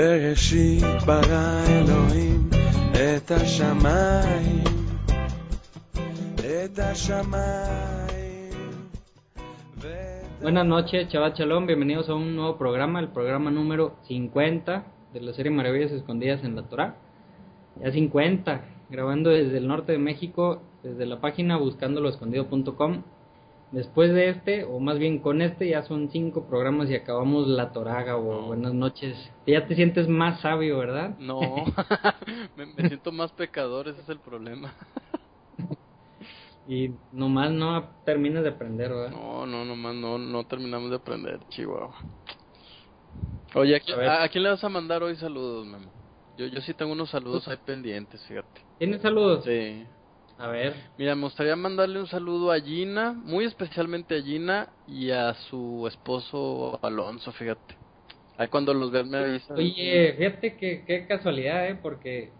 בראשית ברא אלוהים את השמיים, את השמיים. Buenas noches, Chaval Chalón. Bienvenidos a un nuevo programa, el programa número 50 de la serie Maravillas Escondidas en la Torah. Ya 50, grabando desde el norte de México, desde la página buscandoloescondido.com. Después de este, o más bien con este, ya son cinco programas y acabamos la toraga o buenas noches. Ya te sientes más sabio, ¿verdad? No, me, me siento más pecador, ese es el problema. y nomás no terminas de aprender, ¿verdad? No, no, nomás no, no terminamos de aprender, Chihuahua. Oye, ¿a, quién- a- a quién le vas a mandar hoy saludos, Memo? Yo, yo sí tengo unos saludos ahí pendientes, fíjate. ¿Tienes saludos? Sí. A ver, Mira, me gustaría mandarle un saludo a Gina, muy especialmente a Gina y a su esposo Alonso, fíjate. Ahí cuando los veas me avisan. oye, fíjate que qué casualidad, ¿eh? Porque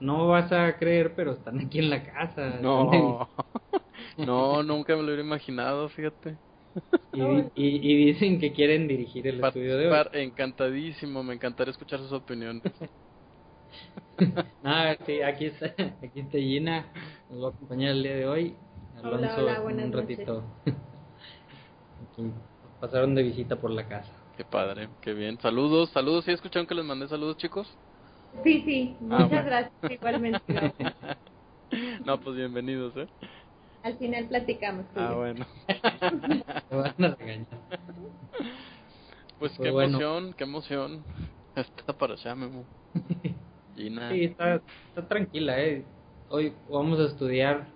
no vas a creer, pero están aquí en la casa. No, no, nunca me lo hubiera imaginado, fíjate. y, y- y dicen que quieren dirigir el estudio de hoy. Encantadísimo, me encantaría escuchar sus opiniones. Ah, sí, aquí está, aquí está Gina, nos va a acompañar el día de hoy. Hola, Alonso, hola, buenas un ratito. Aquí pasaron de visita por la casa. Qué padre, qué bien. Saludos, saludos. ¿Sí escucharon que les mandé saludos, chicos? Sí, sí, Ah, muchas bueno. gracias, igualmente. gracias. no, pues bienvenidos, ¿eh? Al final platicamos. y Ah, bueno. Me van a regañar. Pues Pues qué bueno. emoción, qué emoción. Está para allá, Memo. Gina. Sí, está, está tranquila, eh. Hoy vamos a estudiar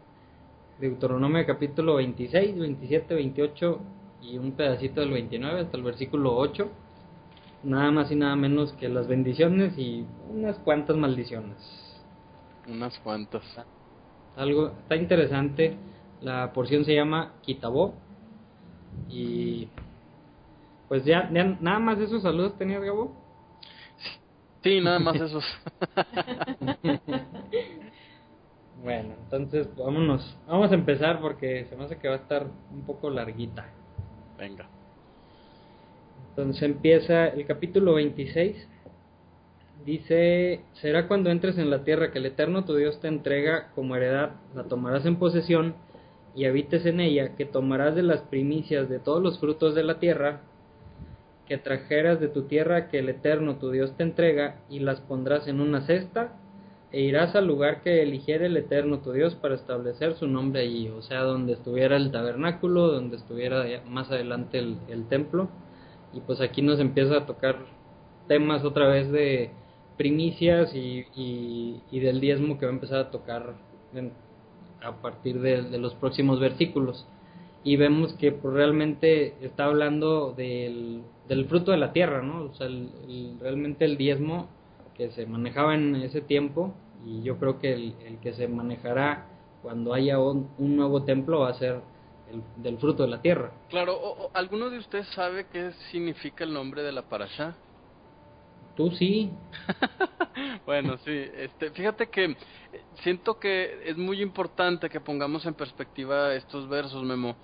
Deuteronomio capítulo 26, 27, 28 y un pedacito del 29 hasta el versículo 8. Nada más y nada menos que las bendiciones y unas cuantas maldiciones. Unas cuantas. Algo está interesante. La porción se llama Kitabó. Y pues ya, ya nada más esos saludos tenías, Gabo. Sí, nada más esos. Bueno, entonces vámonos. Vamos a empezar porque se me hace que va a estar un poco larguita. Venga. Entonces empieza el capítulo 26. Dice, será cuando entres en la tierra que el Eterno tu Dios te entrega como heredad, la tomarás en posesión y habites en ella, que tomarás de las primicias de todos los frutos de la tierra, que trajeras de tu tierra que el Eterno tu Dios te entrega y las pondrás en una cesta e irás al lugar que eligiere el Eterno tu Dios para establecer su nombre allí, o sea, donde estuviera el tabernáculo, donde estuviera más adelante el, el templo. Y pues aquí nos empieza a tocar temas otra vez de primicias y, y, y del diezmo que va a empezar a tocar en- a partir de, de los próximos versículos. Y vemos que pues, realmente está hablando del, del fruto de la tierra, ¿no? O sea, el- el- realmente el diezmo que se manejaba en ese tiempo y yo creo que el, el que se manejará cuando haya un, un nuevo templo va a ser el, del fruto de la tierra. Claro, o- o- ¿alguno de ustedes sabe qué significa el nombre de la parasha? Tú sí, bueno, sí, este, fíjate que eh, siento que es muy importante que pongamos en perspectiva estos versos, Memo.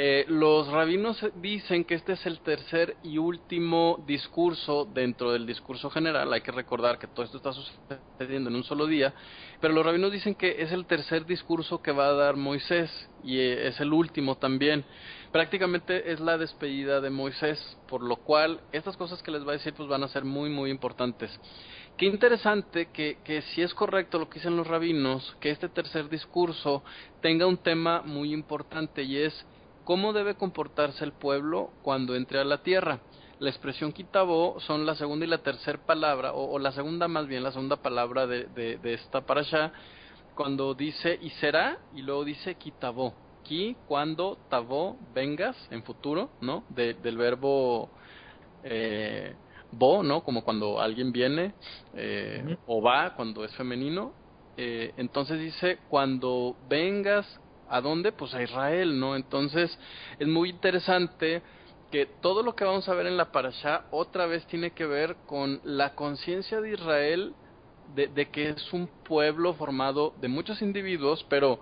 Eh, los rabinos dicen que este es el tercer y último discurso dentro del discurso general. Hay que recordar que todo esto está sucediendo en un solo día, pero los rabinos dicen que es el tercer discurso que va a dar Moisés y eh, es el último también. Prácticamente es la despedida de Moisés, por lo cual estas cosas que les va a decir pues van a ser muy muy importantes. Qué interesante que, que si es correcto lo que dicen los rabinos, que este tercer discurso tenga un tema muy importante y es cómo debe comportarse el pueblo cuando entre a la tierra. La expresión kitabó son la segunda y la tercera palabra, o, o la segunda más bien, la segunda palabra de, de, de esta parasha, cuando dice y será, y luego dice kitabó. Ki, cuando, tabó, vengas, en futuro, ¿no? De- del verbo eh, bo, ¿no? Como cuando alguien viene, eh, o va, cuando es femenino. Eh, entonces dice, cuando vengas, ¿a dónde? Pues a Israel, ¿no? Entonces es muy interesante que todo lo que vamos a ver en la parasha otra vez tiene que ver con la conciencia de Israel de, de que es un pueblo formado de muchos individuos, pero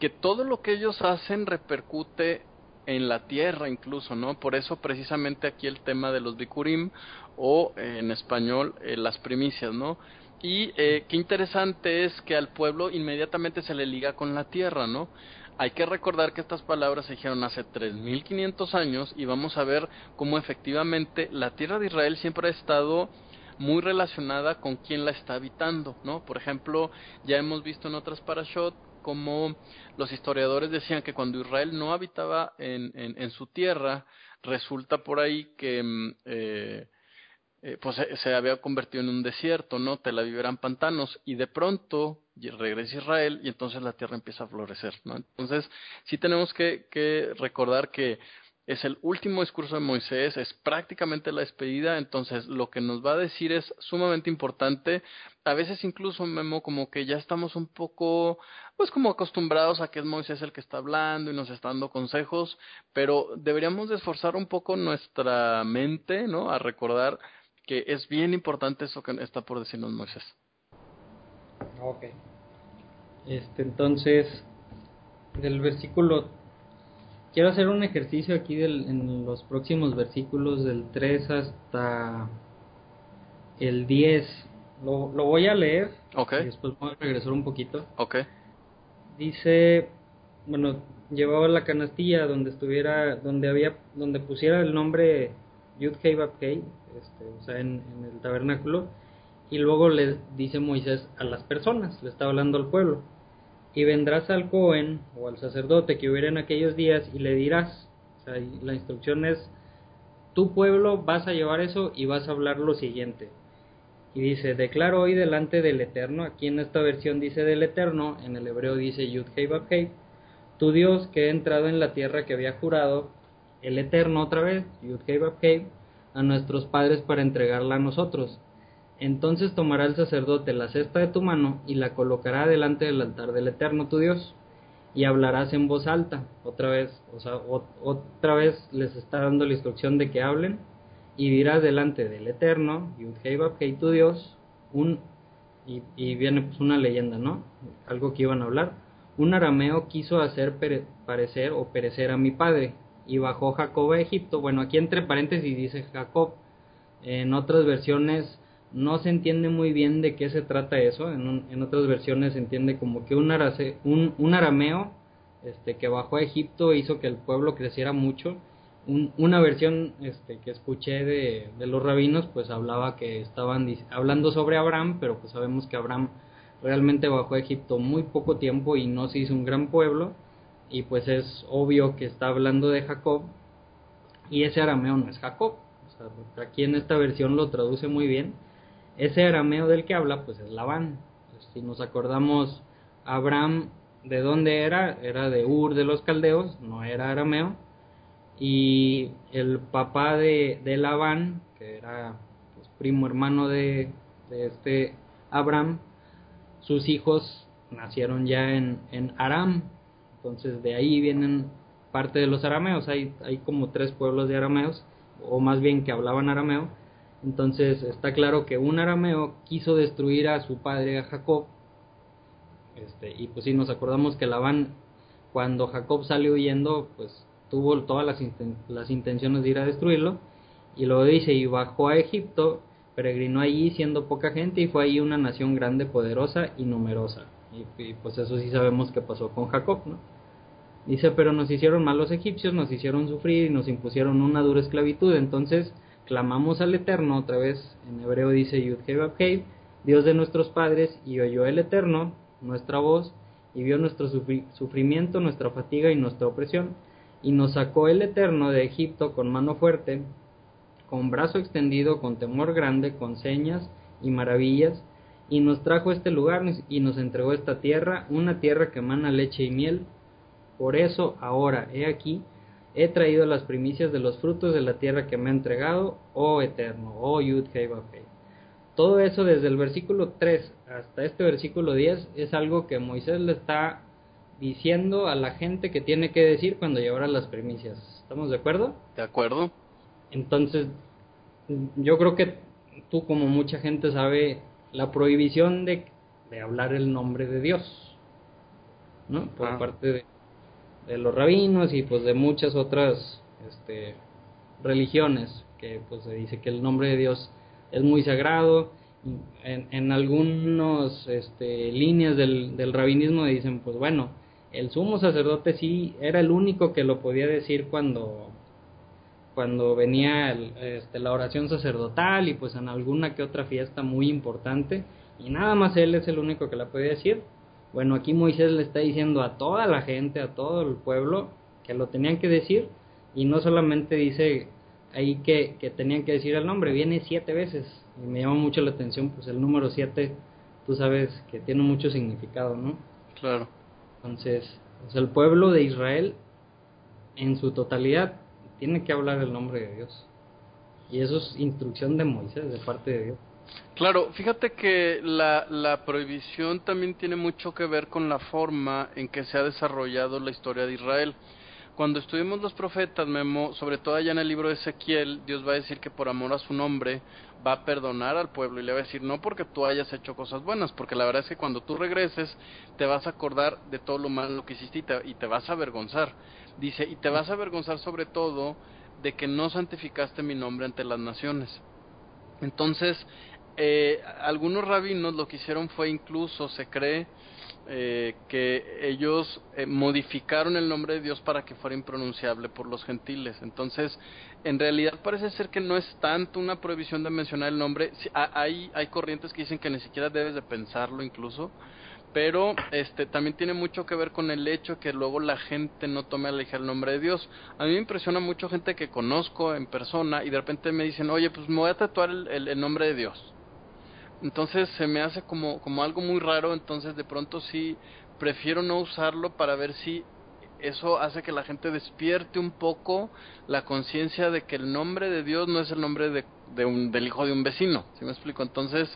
que todo lo que ellos hacen repercute en la tierra incluso, ¿no? Por eso precisamente aquí el tema de los bikurim o eh, en español eh, las primicias, ¿no? Y eh, qué interesante es que al pueblo inmediatamente se le liga con la tierra, ¿no? Hay que recordar que estas palabras se dijeron hace 3.500 años y vamos a ver cómo efectivamente la tierra de Israel siempre ha estado muy relacionada con quién la está habitando, ¿no? Por ejemplo, ya hemos visto en otras parashot como los historiadores decían que cuando Israel no habitaba en, en, su tierra, resulta por ahí que mm, eh, eh, pues se, había convertido en un desierto, ¿no? Tel Aviv eran pantanos y de pronto regresa Israel y entonces la tierra empieza a florecer, ¿no? Entonces sí tenemos que, que recordar que es el último discurso de Moisés, es prácticamente la despedida, entonces lo que nos va a decir es sumamente importante. A veces incluso Memo como que ya estamos un poco pues como acostumbrados a que es Moisés el que está hablando y nos está dando consejos, pero deberíamos de esforzar un poco nuestra mente, ¿no? A recordar que es bien importante eso que está por decirnos Moisés. Ok. Este, entonces, del versículo, quiero hacer un ejercicio aquí del, en los próximos versículos del 3 hasta el 10. Lo, lo voy a leer. Ok. Y después voy a regresar un poquito. Ok. Dice, bueno, llevaba la canastilla donde estuviera, donde había, donde pusiera el nombre Yud Hei este, o sea, en, el tabernáculo, y luego le dice Moisés a las personas, le está hablando al pueblo, y vendrás al Cohen o al sacerdote que hubiera en aquellos días y le dirás, o sea, la instrucción es, tu pueblo vas a llevar eso y vas a hablar lo siguiente. Y dice, declaro hoy delante del Eterno, aquí en esta versión dice del Eterno, en el hebreo dice Yud Hei tu Dios que he entrado en la tierra que había jurado, el Eterno otra vez, Yud Hei a nuestros padres para entregarla a nosotros. Entonces tomará el sacerdote la cesta de tu mano y la colocará delante del altar del Eterno tu Dios y hablarás en voz alta. Otra vez, o sea, otra vez les está dando la instrucción de que hablen y dirás delante del Eterno, Yud tu Dios, un y, y, viene pues una leyenda, ¿no? Algo que iban a hablar. Un arameo quiso hacer parecer o perecer a mi padre, y bajó Jacob a Egipto. Bueno, aquí entre paréntesis dice Jacob. En otras versiones no se entiende muy bien de qué se trata eso. En, otras versiones se entiende como que un, un, arameo este, que bajó a Egipto hizo que el pueblo creciera mucho. una versión este, que escuché de, de, los rabinos pues hablaba que estaban hablando sobre Abraham, pero pues sabemos que Abraham realmente bajó a Egipto muy poco tiempo y no se hizo un gran pueblo y pues es obvio que está hablando de Jacob y ese arameo no es Jacob. aquí en esta versión lo traduce muy bien. Ese arameo del que habla pues es Labán. si nos acordamos, Abraham de dónde era, era de Ur de los Caldeos, no era arameo. Y el papá de, Labán, que era pues, primo hermano de, este Abraham, sus hijos nacieron ya en, Aram, entonces de ahí vienen parte de los arameos, hay como tres pueblos de arameos, o más bien que hablaban arameo. Entonces está claro que un arameo quiso destruir a su padre, a Jacob. Este, y pues si nos acordamos que Labán, cuando Jacob salió huyendo, pues tuvo todas las, las intenciones de ir a destruirlo. Y luego dice, y bajó a Egipto, peregrinó allí siendo poca gente y fue ahí una nación grande, poderosa y numerosa. Y, y pues eso sí sabemos que pasó con Jacob, ¿no? Dice, pero nos hicieron mal los egipcios, nos hicieron sufrir y nos impusieron una dura esclavitud. Entonces clamamos al Eterno, otra vez en hebreo dice Yud Dios de nuestros padres, y oyó el Eterno nuestra voz, y vio nuestro sufrimiento, nuestra fatiga y nuestra opresión. Y nos sacó el Eterno de Egipto con mano fuerte, con brazo extendido, con temor grande, con señas y maravillas, y nos trajo este lugar y nos entregó esta tierra, una tierra que emana leche y miel, por eso ahora, he aquí, he traído las primicias de los frutos de la tierra que me ha entregado, oh eterno, oh Yud Hei Todo eso desde el versículo 3 hasta este versículo 10 es algo que Moisés le está diciendo a la gente que tiene que decir cuando llevará las primicias. ¿Estamos de acuerdo? De acuerdo. Entonces, yo creo que tú como mucha gente sabe la prohibición de, de hablar el nombre de Dios, ¿no? Por ah. parte de, de los rabinos y pues de muchas otras este, religiones, que pues se dice que el nombre de Dios es muy sagrado. En, en algunas este, líneas del, del rabinismo dicen, pues bueno, el sumo sacerdote sí era el único que lo podía decir cuando cuando venía el, este, la oración sacerdotal y pues en alguna que otra fiesta muy importante y nada más él es el único que la podía decir. Bueno, aquí Moisés le está diciendo a toda la gente, a todo el pueblo, que lo tenían que decir y no solamente dice ahí que, que tenían que decir el nombre, viene siete veces y me llama mucho la atención, pues el número siete, tú sabes que tiene mucho significado, ¿no? Claro. Entonces, pues el pueblo de Israel en su totalidad tiene que hablar el nombre de Dios. Y eso es instrucción de Moisés, de parte de Dios. Claro, fíjate que la, la prohibición también tiene mucho que ver con la forma en que se ha desarrollado la historia de Israel. Cuando estudiemos los profetas, Memo, sobre todo allá en el libro de Ezequiel, Dios va a decir que por amor a su nombre va a perdonar al pueblo y le va a decir no porque tú hayas hecho cosas buenas, porque la verdad es que cuando tú regreses te vas a acordar de todo lo malo que hiciste y te, y te vas a avergonzar. Dice, y te vas a avergonzar sobre todo de que no santificaste mi nombre ante las naciones. Entonces, eh, algunos rabinos lo que hicieron fue incluso, se cree, eh, que ellos eh, modificaron el nombre de Dios para que fuera impronunciable por los gentiles. Entonces, en realidad parece ser que no es tanto una prohibición de mencionar el nombre. Hay, hay corrientes que dicen que ni siquiera debes de pensarlo incluso, pero este también tiene mucho que ver con el hecho que luego la gente no tome a la el nombre de Dios. A mí me impresiona mucho gente que conozco en persona y de repente me dicen, oye, pues me voy a tatuar el, el, el nombre de Dios entonces se me hace como, como algo muy raro, entonces de pronto sí prefiero no usarlo para ver si eso hace que la gente despierte un poco la conciencia de que el nombre de Dios no es el nombre de, de un, del hijo de un vecino, ¿sí me explico? Entonces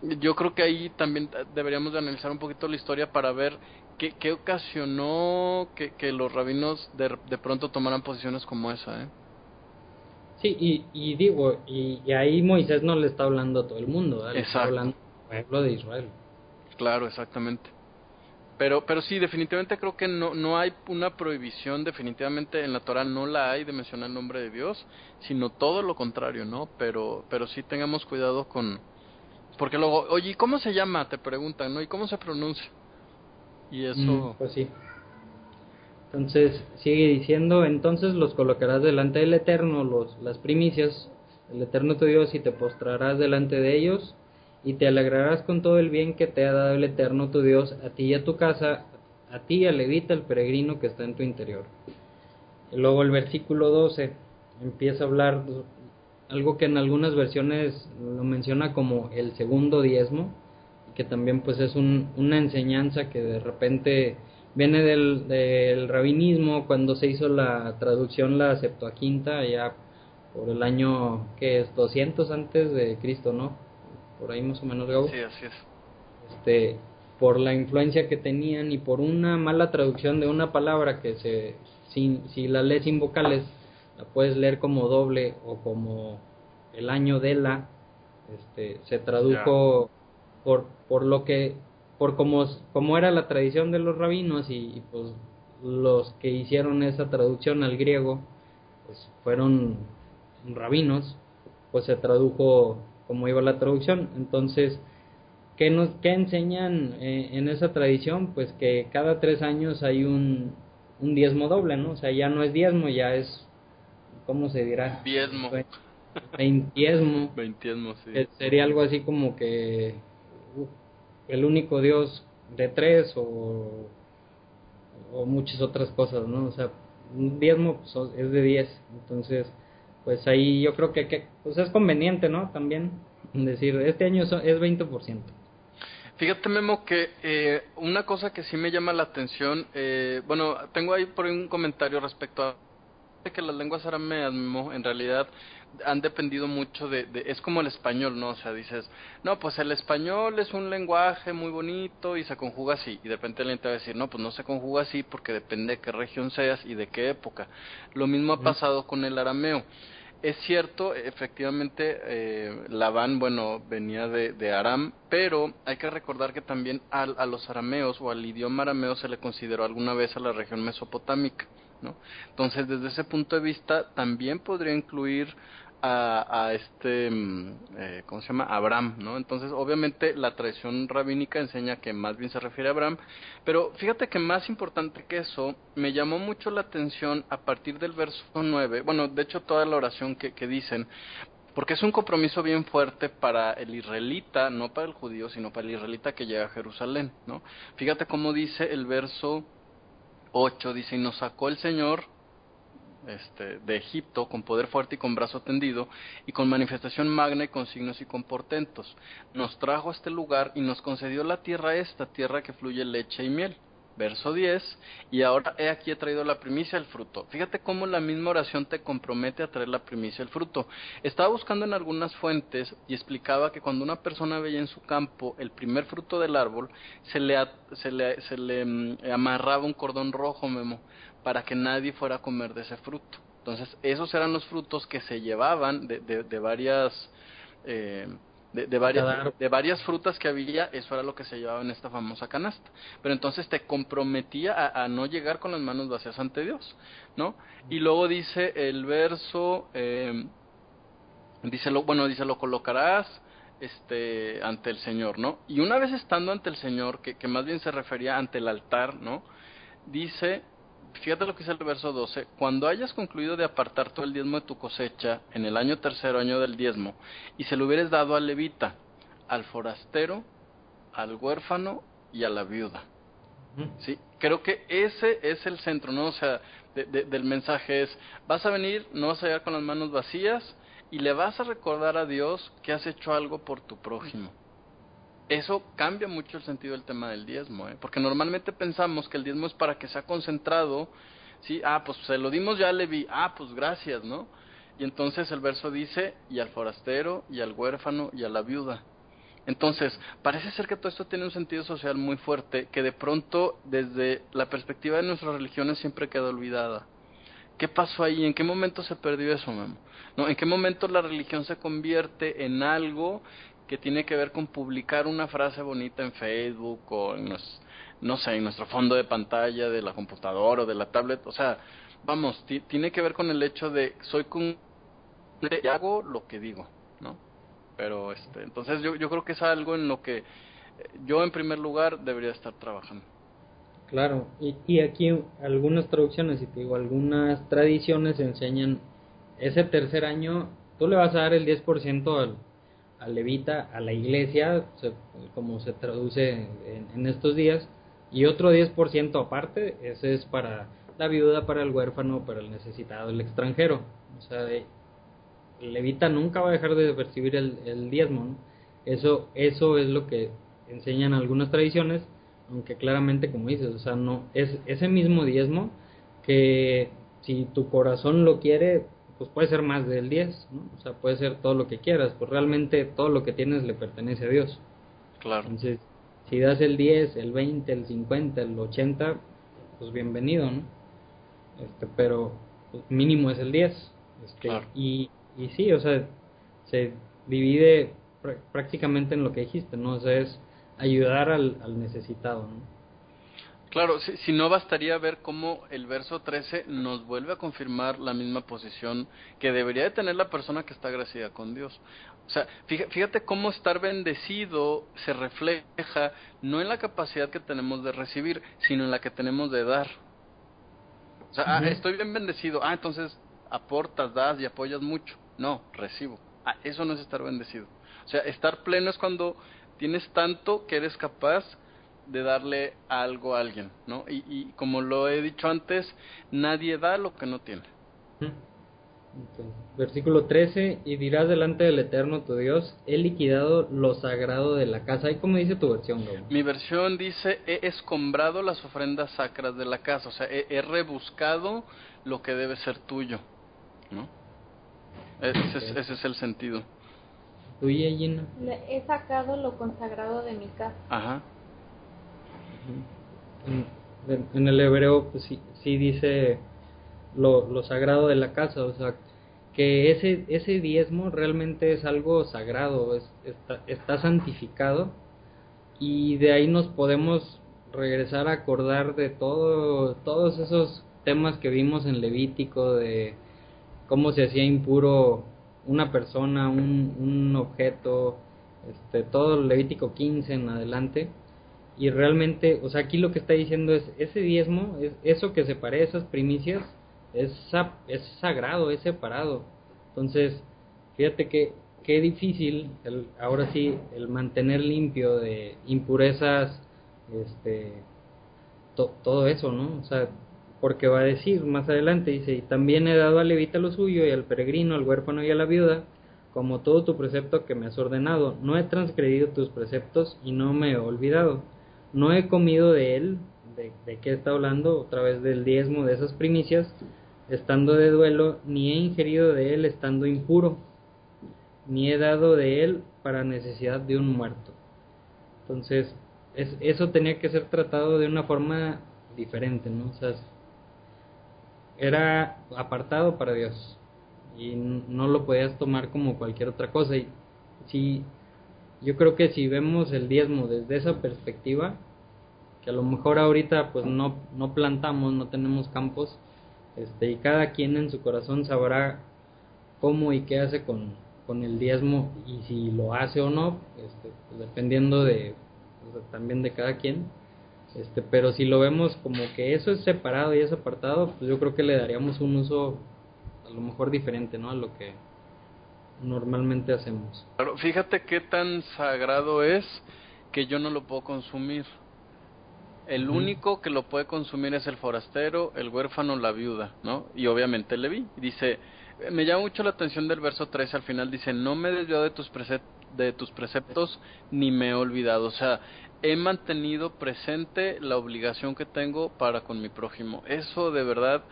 yo creo que ahí también deberíamos de analizar un poquito la historia para ver qué, qué ocasionó que, que los rabinos de, de pronto tomaran posiciones como esa, ¿eh? Sí, y, y digo, y, y, ahí Moisés no le está hablando a todo el mundo, ¿verdad? le está hablando al pueblo de Israel. Claro, exactamente. Pero, pero sí, definitivamente creo que no, no hay una prohibición, definitivamente en la Torah no la hay de mencionar el nombre de Dios, sino todo lo contrario, ¿no? Pero, pero sí tengamos cuidado con, porque luego, oye, ¿y cómo se llama? Te preguntan, ¿no? ¿Y cómo se pronuncia? Y eso... Mm, pues sí. Entonces sigue diciendo, entonces los colocarás delante del Eterno, los, las primicias, el Eterno tu Dios, y te postrarás delante de ellos, y te alegrarás con todo el bien que te ha dado el Eterno tu Dios, a ti y a tu casa, a ti y al levita, el peregrino que está en tu interior. Y luego el versículo 12 empieza a hablar algo que en algunas versiones lo menciona como el segundo diezmo, que también pues es un, una enseñanza que de repente viene del, del rabinismo cuando se hizo la traducción la Septuaginta ya por el año que es 200 antes de Cristo, ¿no? Por ahí más o menos Gabo. Sí, así es. Este, por la influencia que tenían y por una mala traducción de una palabra que se si, si la lees sin vocales la puedes leer como doble o como el año de la este se tradujo yeah. por por lo que por como, como era la tradición de los rabinos y, y, pues los que hicieron esa traducción al griego pues fueron rabinos pues se tradujo como iba la traducción. Entonces ¿qué, nos, qué enseñan eh, en esa tradición? pues que cada tres años hay un, un diezmo doble no o sea ya no es diezmo ya es ¿cómo se dirá? diezmo. Veintiesmo. Veintiesmo sí. Eh, sería algo así como que el único Dios de tres o, o muchas otras cosas, ¿no? O sea, un diezmo pues, es de diez, entonces, pues ahí yo creo que, pues es conveniente, ¿no? También decir, este año es 20%. Fíjate, Memo, que eh, una cosa que sí me llama la atención, eh, bueno, tengo ahí por ahí un comentario respecto a que las lenguas arameas, Memo, en realidad han dependido mucho de, de, es como el español, ¿no? O sea, dices, no, pues el español es un lenguaje muy bonito y se conjuga así. Y de repente alguien te va a decir, no, pues no se conjuga así porque depende de qué región seas y de qué época. Lo mismo ha pasado con el arameo. es cierto, efectivamente, eh, Labán, bueno, venía de, de, Aram, pero hay que recordar que también al, a los arameos o al idioma arameo se le consideró alguna vez a la región mesopotámica, ¿no? Entonces, desde ese punto de vista, también podría incluir a, a este, mm, eh, ¿cómo se llama? Abraham, ¿no? Entonces, obviamente, la tradición rabínica enseña que más bien se refiere a Abraham, pero fíjate que más importante que eso, me llamó mucho la atención a partir del verso 9, bueno, de hecho, toda la oración que, que dicen, porque es un compromiso bien fuerte para el israelita, no para el judío, sino para el israelita que llega a Jerusalén, ¿no? Fíjate cómo dice el verso 8, dice, y nos sacó el Señor este, de Egipto con poder fuerte y con brazo tendido y con manifestación magna y con signos y con portentos. Nos trajo a este lugar y nos concedió la tierra esta, tierra que fluye leche y miel. Verso 10, y ahora he aquí he traído la primicia del fruto. Fíjate cómo la misma oración te compromete a traer la primicia del fruto. Estaba buscando en algunas fuentes y explicaba que cuando una persona veía en su campo el primer fruto del árbol, se le, se le, se le mm, amarraba un cordón rojo, Memo, para que nadie fuera a comer de ese fruto. Entonces, esos eran los frutos que se llevaban de, de, de varias... Eh, de, de, varias, de varias frutas que había, eso era lo que se llevaba en esta famosa canasta. Pero entonces te comprometía a, a no llegar con las manos vacías ante Dios, ¿no? Y luego dice el verso, eh, dice lo, bueno, dice lo colocarás este ante el Señor, ¿no? Y una vez estando ante el Señor, que, que más bien se refería ante el altar, ¿no? Dice fíjate lo que dice el verso 12, cuando hayas concluido de apartar todo el diezmo de tu cosecha en el año tercero año del diezmo, y se lo hubieres dado al levita, al forastero, al huérfano y a la viuda. Sí, creo que ese es el centro, ¿no? O sea, de, de, del mensaje es, vas a venir, no vas a llegar con las manos vacías y le vas a recordar a Dios que has hecho algo por tu prójimo eso cambia mucho el sentido del tema del diezmo, ¿eh? porque normalmente pensamos que el diezmo es para que sea concentrado, ¿sí? Ah, pues se lo dimos ya a Levi, ah, pues gracias, ¿no? Y entonces el verso dice, y al forastero, y al huérfano, y a la viuda. Entonces, parece ser que todo esto tiene un sentido social muy fuerte, que de pronto, desde la perspectiva de nuestras religiones, siempre queda olvidada. ¿Qué pasó ahí? ¿En qué momento se perdió eso, Memo? ¿No? ¿En qué momento la religión se convierte en algo que tiene que ver con publicar una frase bonita en Facebook o en no sé, en nuestro fondo de pantalla de la computadora o de la tablet, o sea, vamos, tiene que ver con el hecho de soy con y hago lo que digo, ¿no? Pero este, entonces yo yo creo que es algo en lo que yo en primer lugar debería estar trabajando. Claro, y, y aquí algunas traducciones y te digo, algunas tradiciones enseñan ese tercer año tú le vas a dar el 10% al al levita, a la iglesia, como se traduce en, estos días, y otro 10% aparte, ese es para la viuda, para el huérfano, para el necesitado, el extranjero. O sea, levita nunca va a dejar de percibir el, diezmo. Eso, eso es lo que enseñan algunas tradiciones, aunque claramente, como dices, o sea, no es ese mismo diezmo que si tu corazón lo quiere, pues puede ser más del 10, ¿no? O sea, puede ser todo lo que quieras, pues realmente todo lo que tienes le pertenece a Dios. Claro. Entonces, si das el 10, el 20, el 50, el 80, pues bienvenido, ¿no? Este, pero pues, mínimo es el 10. Este, claro. y, y sí, o sea, se divide pr prácticamente en lo que dijiste, ¿no? O sea, es ayudar al, al necesitado, ¿no? Claro, si, si, no bastaría ver cómo el verso 13 nos vuelve a confirmar la misma posición que debería de tener la persona que está agradecida con Dios. O sea, fíjate cómo estar bendecido se refleja no en la capacidad que tenemos de recibir, sino en la que tenemos de dar. O sea, uh -huh. ah, estoy bien bendecido, ah, entonces aportas, das y apoyas mucho. No, recibo. Ah, eso no es estar bendecido. O sea, estar pleno es cuando tienes tanto que eres capaz de darle algo a alguien, ¿no? Y, y, como lo he dicho antes, nadie da lo que no tiene. Versículo 13, y dirás delante del Eterno tu Dios, he liquidado lo sagrado de la casa. ¿Y cómo dice tu versión, Gabo? Mi versión dice, he escombrado las ofrendas sacras de la casa, o sea, he, he rebuscado lo que debe ser tuyo, ¿no? Ese, okay. es, ese es el sentido. ¿Tuya, Gina? He sacado lo consagrado de mi casa. Ajá. En, el hebreo pues sí, sí dice lo, lo, sagrado de la casa, o sea, que ese, ese diezmo realmente es algo sagrado, es, está, está santificado y de ahí nos podemos regresar a acordar de todo, todos esos temas que vimos en Levítico, de cómo se hacía impuro una persona, un, un objeto, este, todo Levítico 15 en adelante. Y realmente, o sea, aquí lo que está diciendo es, ese diezmo, es, eso que separe esas primicias, es, es sagrado, es separado. Entonces, fíjate que qué difícil, el, ahora sí, el mantener limpio de impurezas, este, todo eso, ¿no? O sea, porque va a decir más adelante, dice, y también he dado al levita lo suyo y al peregrino, al huérfano y a la viuda, como todo tu precepto que me has ordenado. No he transgredido tus preceptos y no me he olvidado. No he comido de él, de, qué está hablando, otra vez del diezmo de esas primicias, estando de duelo, ni he ingerido de él estando impuro, ni he dado de él para necesidad de un muerto. Entonces, es, eso tenía que ser tratado de una forma diferente, ¿no? O sea, era apartado para Dios y no lo podías tomar como cualquier otra cosa y si yo creo que si vemos el diezmo desde esa perspectiva que a lo mejor ahorita pues no no plantamos no tenemos campos este y cada quien en su corazón sabrá cómo y qué hace con, con el diezmo y si lo hace o no este, pues dependiendo de también de cada quien este, pero si lo vemos como que eso es separado y es apartado, pues yo creo que le daríamos un uso a lo mejor diferente, ¿no? A lo que normalmente hacemos. Claro, fíjate qué tan sagrado es que yo no lo puedo consumir. El único que lo puede consumir es el forastero, el huérfano, la viuda, ¿no? Y obviamente Leví. Dice, me llama mucho la atención del verso 3 al final, dice, no me he desviado de tus, de tus preceptos ni me he olvidado. O sea, he mantenido presente la obligación que tengo para con mi prójimo. Eso de verdad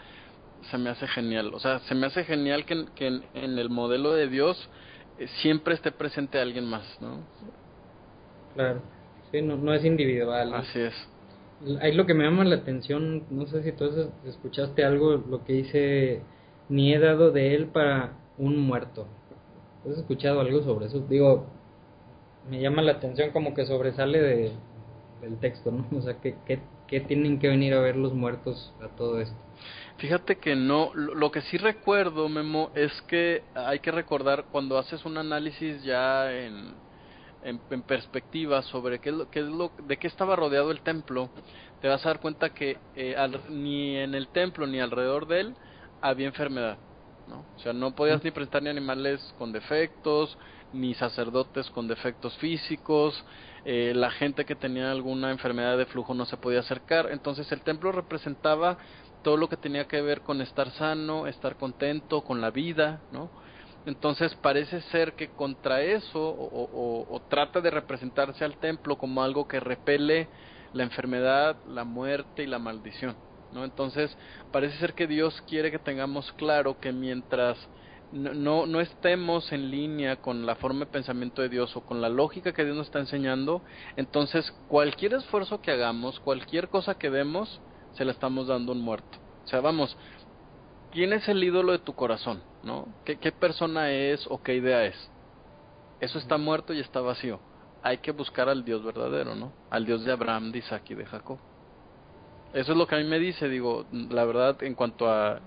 se me hace genial. O sea, se me hace genial que, que en, en, el modelo de Dios eh, siempre esté presente alguien más, ¿no? Claro. Sí, no, no es individual. Así es. Ahí lo que me llama la atención, no sé si tú escuchaste algo, lo que dice, ni he dado de él para un muerto. ¿Has escuchado algo sobre eso? Digo, me llama la atención como que sobresale de, del texto, ¿no? O sea, ¿qué, qué, qué tienen que venir a ver los muertos a todo esto? Fíjate que no, lo que sí recuerdo, Memo, es que hay que recordar cuando haces un análisis ya en, en, en perspectiva sobre qué es, lo, qué es lo, de qué estaba rodeado el templo, te vas a dar cuenta que eh, al, ni en el templo ni alrededor de él había enfermedad, ¿no? O sea, no podías ni presentar ni animales con defectos, ni sacerdotes con defectos físicos, eh, la gente que tenía alguna enfermedad de flujo no se podía acercar, entonces el templo representaba todo lo que tenía que ver con estar sano, estar contento con la vida, ¿no? Entonces parece ser que contra eso o, trata de representarse al templo como algo que repele la enfermedad, la muerte y la maldición, ¿no? Entonces parece ser que Dios quiere que tengamos claro que mientras no, no estemos en línea con la forma de pensamiento de Dios o con la lógica que Dios nos está enseñando, entonces cualquier esfuerzo que hagamos, cualquier cosa que demos, se la estamos dando a un muerto. O sea, vamos, ¿quién es el ídolo de tu corazón? ¿No? ¿Qué, qué persona es o qué idea es? Eso está muerto y está vacío. Hay que buscar al Dios verdadero, ¿no? Al Dios de Abraham, de Isaac y de Jacob. Eso es lo que a mí me dice, digo, la verdad, en cuanto a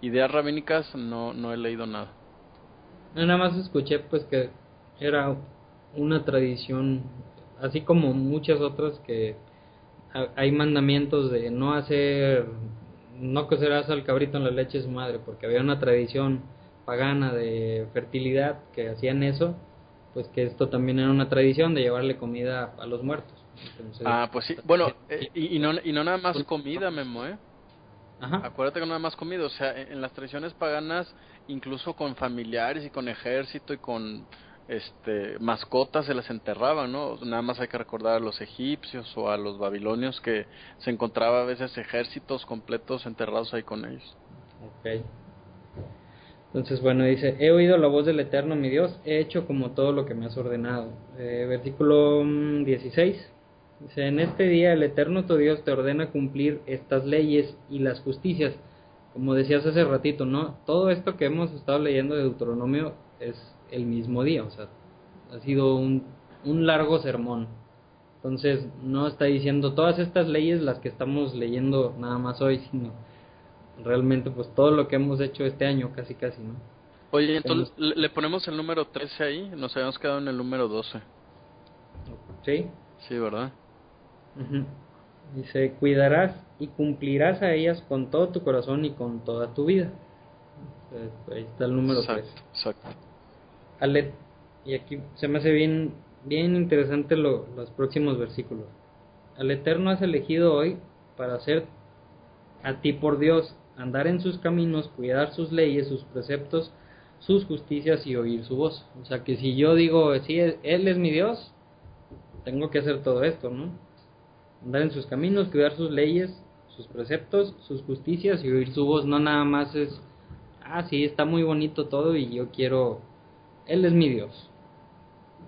ideas rabínicas no, no he leído nada. Nada más escuché pues que era una tradición, así como muchas otras que hay mandamientos de no hacer, no cocerás al cabrito en la leche de su madre, porque había una tradición pagana de fertilidad que hacían eso, pues que esto también era una tradición de llevarle comida a los muertos. Entonces, ah, pues sí. Bueno, eh, y, y, no, y no nada más comida, Memo, ¿eh? Ajá. Acuérdate que no nada más comida, o sea, en, en, las tradiciones paganas, incluso con familiares y con ejército y con este mascotas se las enterraban, ¿no? Nada más hay que recordar a los egipcios o a los babilonios que se encontraba a veces ejércitos completos enterrados ahí con ellos. Ok. Entonces, bueno, dice, he oído la voz del Eterno, mi Dios, he hecho como todo lo que me has ordenado. Eh, versículo 16. Dice, en este día el Eterno tu Dios te ordena cumplir estas leyes y las justicias, como decías hace ratito, ¿no? Todo esto que hemos estado leyendo de Deuteronomio es el mismo día, o sea, ha sido un, un largo sermón. Entonces, no está diciendo todas estas leyes las que estamos leyendo nada más hoy, sino realmente pues todo lo que hemos hecho este año, casi casi, ¿no? Oye, entonces le ponemos el número 13 ahí, nos habíamos quedado en el número 12. ¿Sí? Sí, ¿verdad? Ujú. Dice, cuidarás y cumplirás a ellas con todo tu corazón y con toda tu vida. Ahí está el número 3. exacto, exacto. Ale- y aquí se me hace bien, bien interesante lo- los próximos versículos. Al Eterno has elegido hoy para ser a ti por Dios, andar en sus caminos, cuidar sus leyes, sus preceptos, sus justicias y oír su voz. O sea que si yo digo, sí, Él Él es mi Dios, tengo que hacer todo esto, ¿no? Andar en sus caminos, cuidar sus leyes, sus preceptos, sus justicias y oír su voz. No nada más es, ah, sí, está muy bonito todo y yo quiero, Él es mi Dios.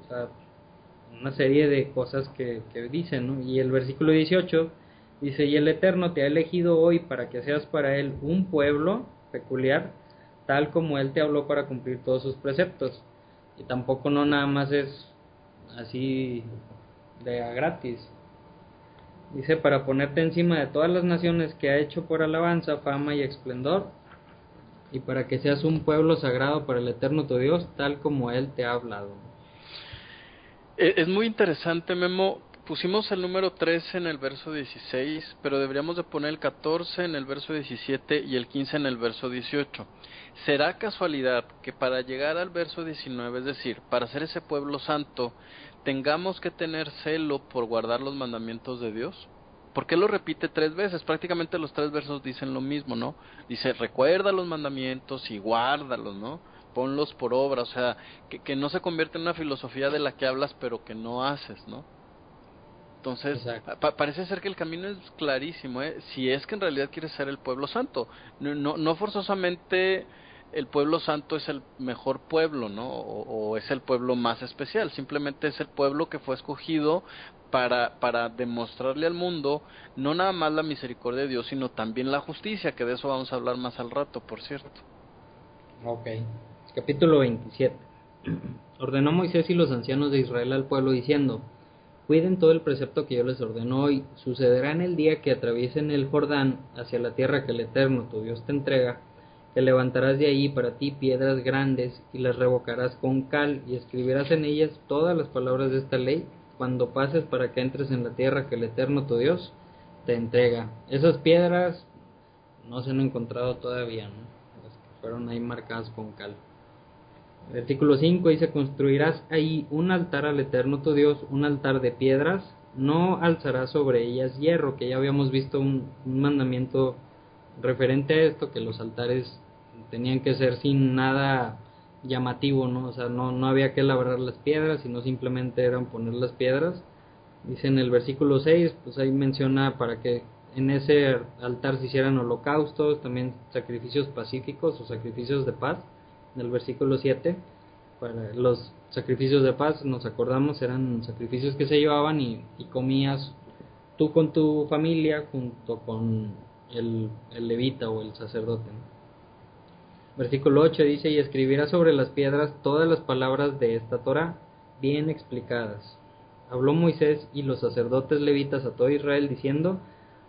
O sea, una serie de cosas que, que dicen, ¿no? Y el versículo 18 dice, y el Eterno te ha elegido hoy para que seas para Él un pueblo peculiar, tal como Él te habló para cumplir todos sus preceptos. Y tampoco no nada más es así de a gratis. Dice, para ponerte encima de todas las naciones que ha hecho por alabanza, fama y esplendor, y para que seas un pueblo sagrado para el eterno tu Dios, tal como Él te ha hablado. E- Es muy interesante, Memo. Pusimos el número 13 en el verso 16, pero deberíamos de poner el 14 en el verso 17 y el 15 en el verso 18. ¿Será casualidad que para llegar al verso 19, es decir, para ser ese pueblo santo, tengamos que tener celo por guardar los mandamientos de Dios? ¿Por qué lo repite tres veces? Prácticamente los tres versos dicen lo mismo, ¿no? Dice, recuerda los mandamientos y guárdalos, ¿no? Ponlos por obra, o sea, que, que no se convierte en una filosofía de la que hablas pero que no haces, ¿no? Entonces, pa- parece ser que el camino es clarísimo, ¿eh? Si es que en realidad quieres ser el pueblo santo. No, no, no forzosamente el pueblo santo es el mejor pueblo, ¿no? O, o es el pueblo más especial. Simplemente es el pueblo que fue escogido para, para demostrarle al mundo no nada más la misericordia de Dios, sino también la justicia, que de eso vamos a hablar más al rato, por cierto. Ok. Capítulo 27. Ordenó Moisés y los ancianos de Israel al pueblo diciendo, Cuiden todo el precepto que yo les ordeno hoy. Sucederá en el día que atraviesen el Jordán hacia la tierra que el Eterno, tu Dios, te entrega, que levantarás de ahí para ti piedras grandes y las revocarás con cal y escribirás en ellas todas las palabras de esta ley cuando pases para que entres en la tierra que el Eterno, tu Dios, te entrega. Esas piedras no se han encontrado todavía, ¿no? Las que fueron ahí marcadas con cal. Versículo 5 dice, construirás ahí un altar al eterno tu Dios, un altar de piedras, no alzarás sobre ellas hierro, que ya habíamos visto un, un mandamiento referente a esto, que los altares tenían que ser sin nada llamativo, ¿no? O sea, no, no había que labrar las piedras, sino simplemente eran poner las piedras. Dice en el versículo 6, pues ahí menciona para que en ese altar se hicieran holocaustos, también sacrificios pacíficos o sacrificios de paz. En el versículo 7, para los sacrificios de paz, nos acordamos, eran sacrificios que se llevaban y, y comías tú con tu familia junto con el, el levita o el sacerdote. ¿no? Versículo 8 dice, y escribirás sobre las piedras todas las palabras de esta Torah bien explicadas. Habló Moisés y los sacerdotes levitas a todo Israel diciendo,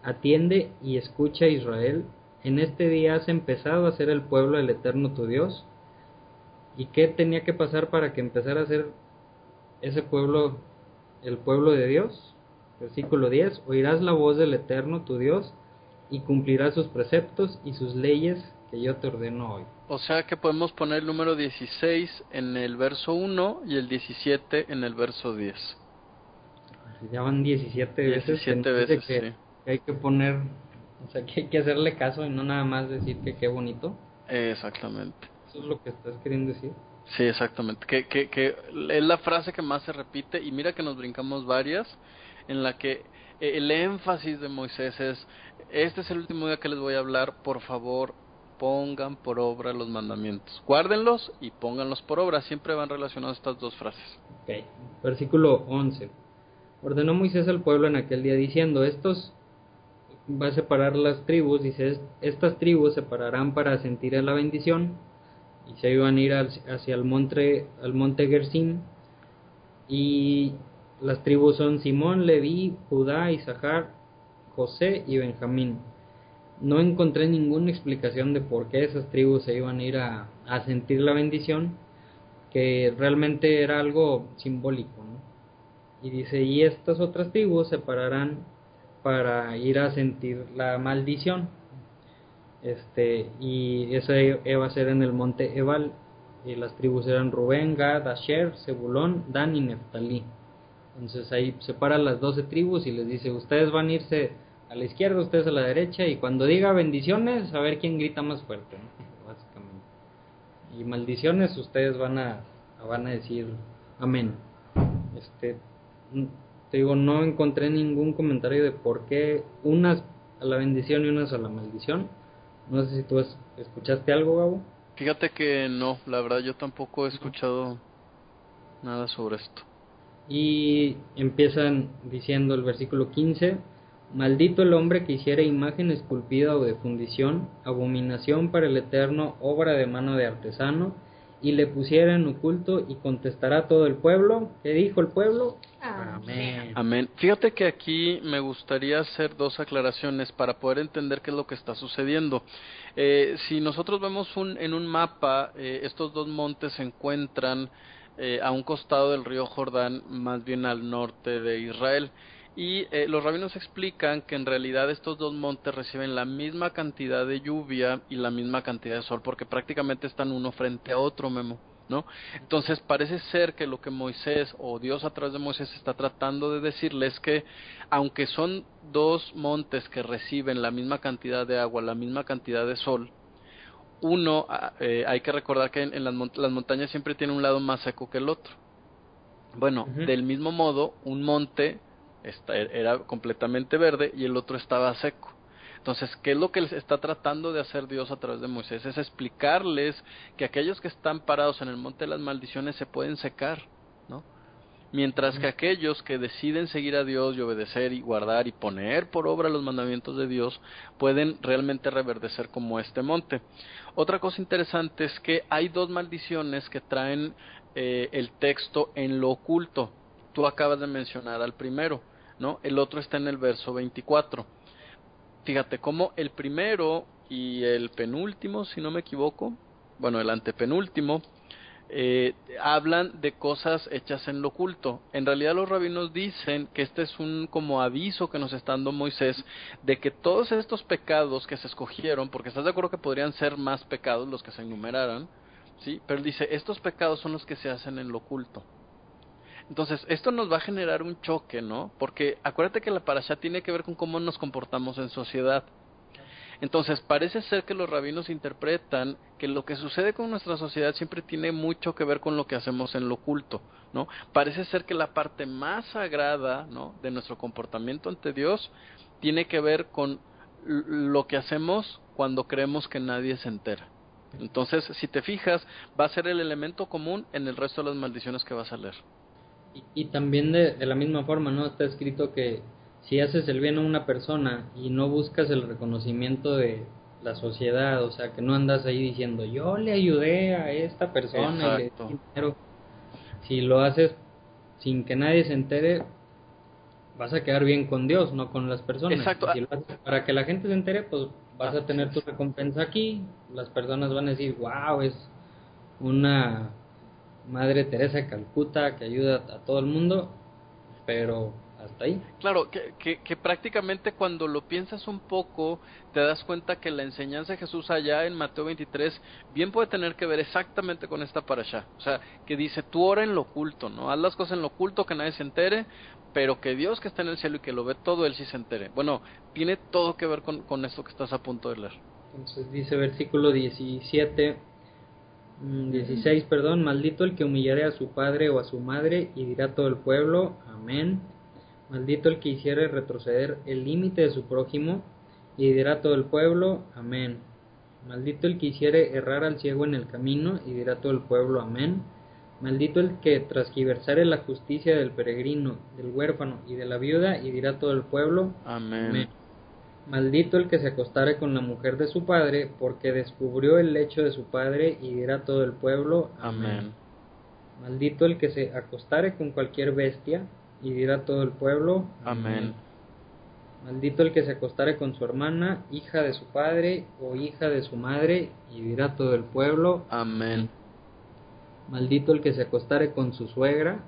atiende y escucha Israel, en este día has empezado a ser el pueblo del eterno tu Dios. ¿Y qué tenía que pasar para que empezara a ser ese pueblo el pueblo de Dios? Versículo 10, oirás la voz del eterno tu Dios y cumplirás sus preceptos y sus leyes que yo te ordeno hoy. O sea que podemos poner el número 16 en el verso 1 y el 17 en el verso 10. Ya van 17 veces. 17 que nos dice veces, que, sí. que hay que poner, o sea, que hay que hacerle caso y no nada más decir que qué bonito. Exactamente. Eso es lo que estás queriendo decir. Sí, exactamente. Que, que, que es la frase que más se repite y mira que nos brincamos varias en la que el énfasis de Moisés es, este es el último día que les voy a hablar, por favor pongan por obra los mandamientos. Guárdenlos y pónganlos por obra. Siempre van relacionadas estas dos frases. Versículo 11. Ordenó Moisés al pueblo en aquel día diciendo, estos va a separar las tribus, dice, estas tribus separarán para sentir la bendición y se iban a ir hacia el monte, al monte Gerzim y las tribus son Simón, Leví, Judá, Isahar, José y Benjamín. No encontré ninguna explicación de por qué esas tribus se iban a ir a, sentir la bendición, que realmente era algo simbólico. Y dice, y estas otras tribus se pararán para ir a sentir la maldición. Este, y eso iba a ser en el monte Ebal. Y las tribus eran Rubén, Gad, Asher, Zebulón, Dan y Neftalí. Entonces ahí separa las doce tribus y les dice, ustedes van a irse a la izquierda, ustedes a la derecha, y cuando diga bendiciones, a ver quién grita más fuerte, básicamente. Y maldiciones, ustedes van a, van a decir amén. Este, te digo, no encontré ningún comentario de por qué unas a la bendición y unas a la maldición. No sé si tú escuchaste algo, Gabo. Fíjate que no, la verdad yo tampoco he escuchado nada sobre esto. Y empiezan diciendo el versículo 15, Maldito el hombre que hiciera imagen esculpida o de fundición, abominación para el eterno, obra de mano de artesano, y le pusiera en oculto y contestará todo el pueblo. ¿Qué dijo el pueblo? Amén. Amén. Fíjate que aquí me gustaría hacer dos aclaraciones para poder entender qué es lo que está sucediendo. Eh, si nosotros vemos un, en un mapa, eh, estos dos montes se encuentran eh, a un costado del río Jordán, más bien al norte de Israel. Y eh, los rabinos explican que en realidad estos dos montes reciben la misma cantidad de lluvia y la misma cantidad de sol, porque prácticamente están uno frente a otro, Memo. ¿No? Entonces parece ser que lo que Moisés o Dios a través de Moisés está tratando de decirles que aunque son dos montes que reciben la misma cantidad de agua, la misma cantidad de sol, uno ah, eh, hay que recordar que en, las, las, montañas siempre tiene un lado más seco que el otro. Bueno, del mismo modo, un monte era completamente verde y el otro estaba seco. Entonces, ¿qué es lo que les está tratando de hacer Dios a través de Moisés? Es explicarles que aquellos que están parados en el monte de las maldiciones se pueden secar, ¿no? Mientras que aquellos que deciden seguir a Dios y obedecer y guardar y poner por obra los mandamientos de Dios pueden realmente reverdecer como este monte. Otra cosa interesante es que hay dos maldiciones que traen eh, el texto en lo oculto. Tú acabas de mencionar al primero. ¿No? El otro está en el verso 24. Fíjate cómo el primero y el penúltimo, si no me equivoco, bueno, el antepenúltimo, eh, hablan de cosas hechas en lo oculto. En realidad los rabinos dicen que este es un como aviso que nos está dando Moisés de que todos estos pecados que se escogieron, porque estás de acuerdo que podrían ser más pecados los que se enumeraran, ¿sí? Pero dice, estos pecados son los que se hacen en lo oculto. Entonces, esto nos va a generar un choque, ¿no? Porque acuérdate que la parasha tiene que ver con cómo nos comportamos en sociedad. Entonces, parece ser que los rabinos interpretan que lo que sucede con nuestra sociedad siempre tiene mucho que ver con lo que hacemos en lo oculto, ¿no? Parece ser que la parte más sagrada, ¿no? de nuestro comportamiento ante Dios tiene que ver con lo que hacemos cuando creemos que nadie se entera. Entonces, si te fijas, va a ser el elemento común en el resto de las maldiciones que vas a leer. Y, también de, de, la misma forma, ¿no? Está escrito que si haces el bien a una persona y no buscas el reconocimiento de la sociedad, o sea, que no andas ahí diciendo, yo le ayudé a esta persona y le di dinero. Si lo haces sin que nadie se entere, vas a quedar bien con Dios, no con las personas. Exacto. Si lo haces para que la gente se entere, pues vas a tener tu recompensa aquí. Las personas van a decir, wow, es una Madre Teresa de Calcuta que ayuda a todo el mundo, pero hasta ahí. Claro, que, que, prácticamente cuando lo piensas un poco, te das cuenta que la enseñanza de Jesús allá en Mateo 23 bien puede tener que ver exactamente con esta parasha. O sea, que dice, tú ora en lo oculto, ¿no? Haz las cosas en lo oculto, que nadie se entere, pero que Dios que está en el cielo y que lo ve todo, Él sí se entere. Bueno, tiene todo que ver con, con esto que estás a punto de leer. Entonces dice versículo 17 16, mm, perdón, maldito el que humillare a su padre o a su madre y dirá todo el pueblo, amén. Maldito el que hiciere retroceder el límite de su prójimo y dirá todo el pueblo, amén. Maldito el que hiciere errar al ciego en el camino y dirá todo el pueblo, amén. Maldito el que transquiversare la justicia del peregrino, del huérfano y de la viuda y dirá todo el pueblo, amén. Maldito el que se acostare con la mujer de su padre, porque descubrió el lecho de su padre, y dirá todo el pueblo, Amén. Maldito el que se acostare con cualquier bestia, y dirá todo el pueblo, Amén. Maldito el que se acostare con su hermana, hija de su padre o hija de su madre, y dirá todo el pueblo, Amén. Maldito el que se acostare con su suegra,